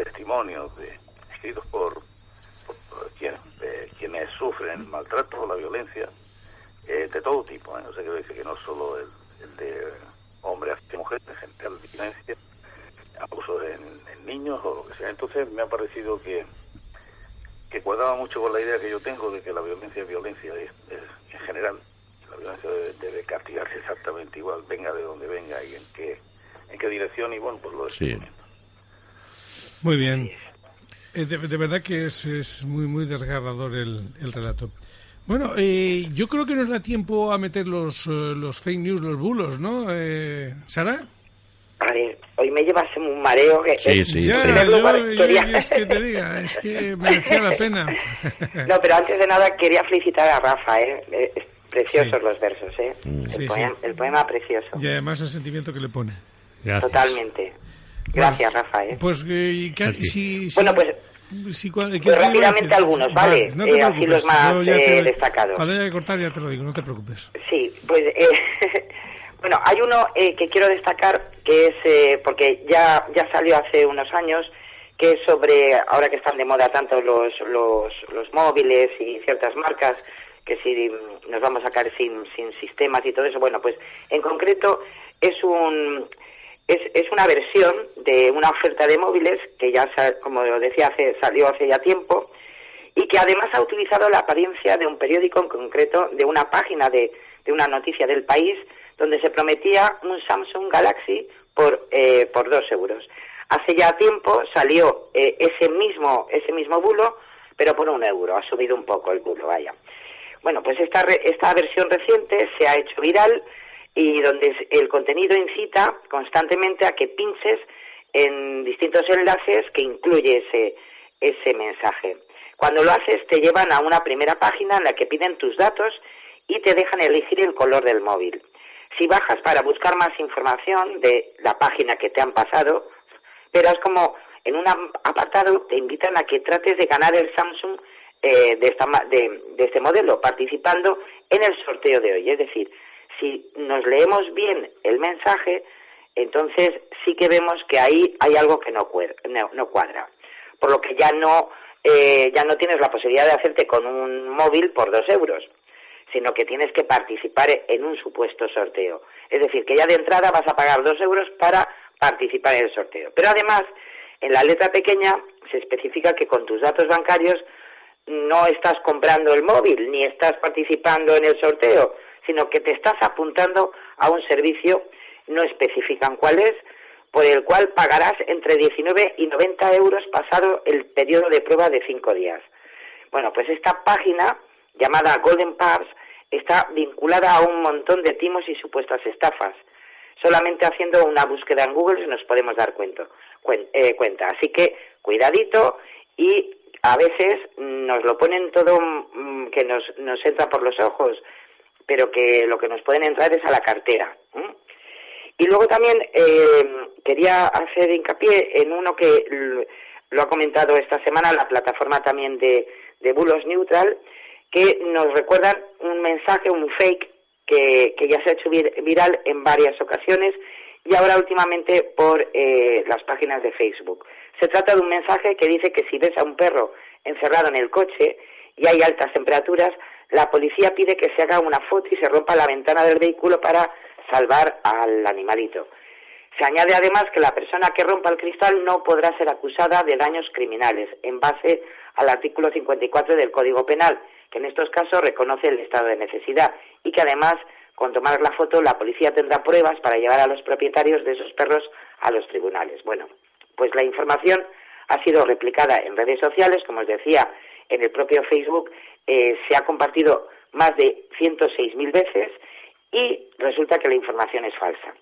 testimonios de, escritos por, quienes sufren el maltrato o la violencia eh, de todo tipo. ¿eh? O sea, quiero decir que no solo el, de hombre hacia mujer, en general violencia, abusos en, en, niños o lo que sea. Entonces me ha parecido que, que cuadraba mucho con la idea que yo tengo de que la violencia es violencia en general. La violencia debe, castigarse exactamente igual, venga de donde venga y en qué, en qué dirección, y bueno, pues lo estoy Muy bien. Eh, de, verdad que es, es muy, muy desgarrador el, el relato. Bueno, eh, yo creo que nos da tiempo a meter los, eh, los fake news, los bulos, ¿no? Eh, ¿Sara? A ver, hoy me llevas en un mareo que... Sí, sí, ya, es que te diga, es que merecía la pena. no, pero antes de nada quería felicitar a Rafa, ¿eh? Preciosos los versos, ¿eh? Mm. El, poema, el, poema, precioso. Y además el sentimiento que le pone. Totalmente. Gracias, Rafa, ¿eh? Pues, eh, si, bueno, pues Sí, pues rápidamente algunos, ¿vale? no eh, así los más eh, destacados. Cuando haya que cortar ya te lo digo, no te preocupes. Sí, pues eh, bueno, hay uno que quiero destacar que es, porque ya, ya salió hace unos años, que es sobre, ahora que están de moda tanto los, los, los móviles y ciertas marcas, que si nos vamos a caer sin, sin sistemas y todo eso, bueno, pues en concreto es un es, es una versión de una oferta de móviles que ya, como decía, hace, salió hace ya tiempo y que además ha utilizado la apariencia de un periódico en concreto, de una página de, de una noticia del país, donde se prometía un Samsung Galaxy por, eh, por dos euros. Hace ya tiempo salió eh, ese, mismo, ese mismo bulo, pero por un euro. Ha subido un poco el bulo, vaya. Bueno, pues esta, esta versión reciente se ha hecho viral y donde el contenido incita constantemente a que pinches en distintos enlaces que incluye ese, ese mensaje. Cuando lo haces te llevan a una primera página en la que piden tus datos y te dejan elegir el color del móvil. Si bajas para buscar más información de la página que te han pasado, verás como en un apartado te invitan a que trates de ganar el Samsung eh, de, esta, de, de este modelo, participando en el sorteo de hoy. Es decir, si nos leemos bien el mensaje, entonces sí que vemos que ahí hay algo que no, cuadra. Por lo que ya no, eh, ya no tienes la posibilidad de hacerte con un móvil por dos euros, sino que tienes que participar en un supuesto sorteo. Es decir, que ya de entrada vas a pagar dos euros para participar en el sorteo. Pero además, en la letra pequeña se especifica que con tus datos bancarios no estás comprando el móvil ni estás participando en el sorteo, sino que te estás apuntando a un servicio, no especifican cuál es, por el cual pagarás entre 19 y 90 euros pasado el periodo de prueba de cinco días. Bueno, pues esta página, llamada Golden Pubs, está vinculada a un montón de timos y supuestas estafas. Solamente haciendo una búsqueda en Google nos podemos dar cuenta. Eh, cuenta. Así que cuidadito y a veces nos lo ponen todo mm, que nos, nos entra por los ojos pero que lo que nos pueden entrar es a la cartera. Y luego también eh, quería hacer hincapié en uno que lo ha comentado esta semana la plataforma también de, de Bulos Neutral, que nos recuerdan un mensaje, un fake, que, que ya se ha hecho viral en varias ocasiones y ahora últimamente por eh, las páginas de Facebook. Se trata de un mensaje que dice que si ves a un perro encerrado en el coche y hay altas temperaturas, la policía pide que se haga una foto y se rompa la ventana del vehículo para salvar al animalito. Se añade además que la persona que rompa el cristal no podrá ser acusada de daños criminales en base al artículo 54 del Código Penal, que en estos casos reconoce el estado de necesidad y que además, con tomar la foto, la policía tendrá pruebas para llevar a los propietarios de esos perros a los tribunales. Bueno, pues la información ha sido replicada en redes sociales, como os decía, en el propio Facebook eh, se ha compartido más de 106.000 veces y resulta que la información es falsa.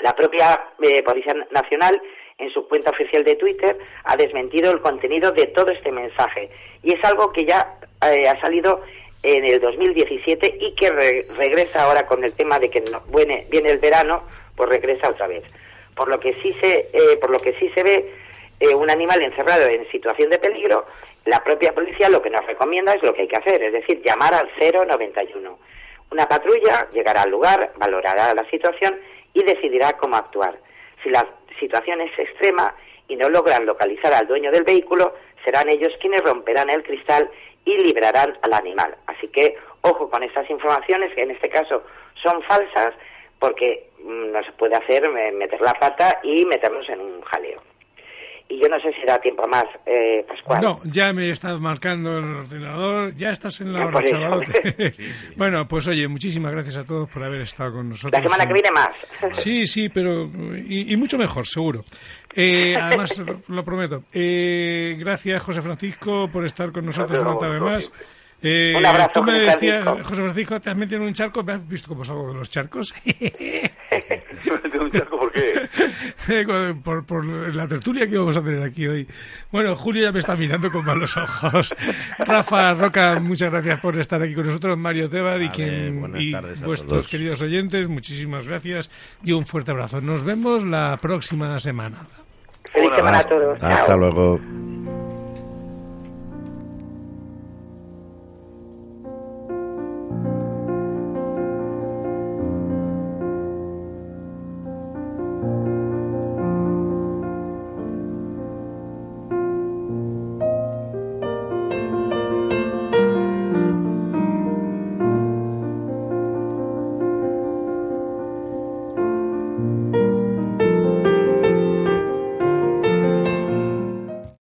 La propia eh, Policía Nacional, en su cuenta oficial de Twitter, ha desmentido el contenido de todo este mensaje. Y es algo que ya eh, ha salido en el 2017 y que regresa ahora con el tema de que viene, viene, el verano, pues regresa otra vez. Por lo que sí se, eh, por lo que sí se ve un animal encerrado en situación de peligro, la propia policía lo que nos recomienda es lo que hay que hacer, es decir, llamar al 091. Una patrulla llegará al lugar, valorará la situación y decidirá cómo actuar. Si la situación es extrema y no logran localizar al dueño del vehículo, serán ellos quienes romperán el cristal y librarán al animal. Así que ojo con estas informaciones que en este caso son falsas porque mm, no se puede hacer eh, meter la pata y meternos en un jaleo y yo no sé si da tiempo más, eh, Pascual. No, ya me estás marcando el ordenador, ya estás en la hora, chavalote. bueno, pues oye, muchísimas gracias a todos por haber estado con nosotros. La semana que viene más. sí, sí, pero y, mucho mejor, seguro. Eh, además, lo prometo. Eh, gracias, José Francisco, por estar con nosotros una tarde más. Eh, un abrazo, tú me decías, José Francisco, ¿te has metido en un charco? ¿Me has visto cómo salgo de los charcos? ¿De un charco por qué? por, por, la tertulia que vamos a tener aquí hoy. Bueno, Julio ya me está mirando con malos ojos. Rafa Roca, muchas gracias por estar aquí con nosotros. Mario Tebar y, quien, y vuestros queridos oyentes, muchísimas gracias y un fuerte abrazo. Nos vemos la próxima semana. Feliz semana a todos. Hasta luego.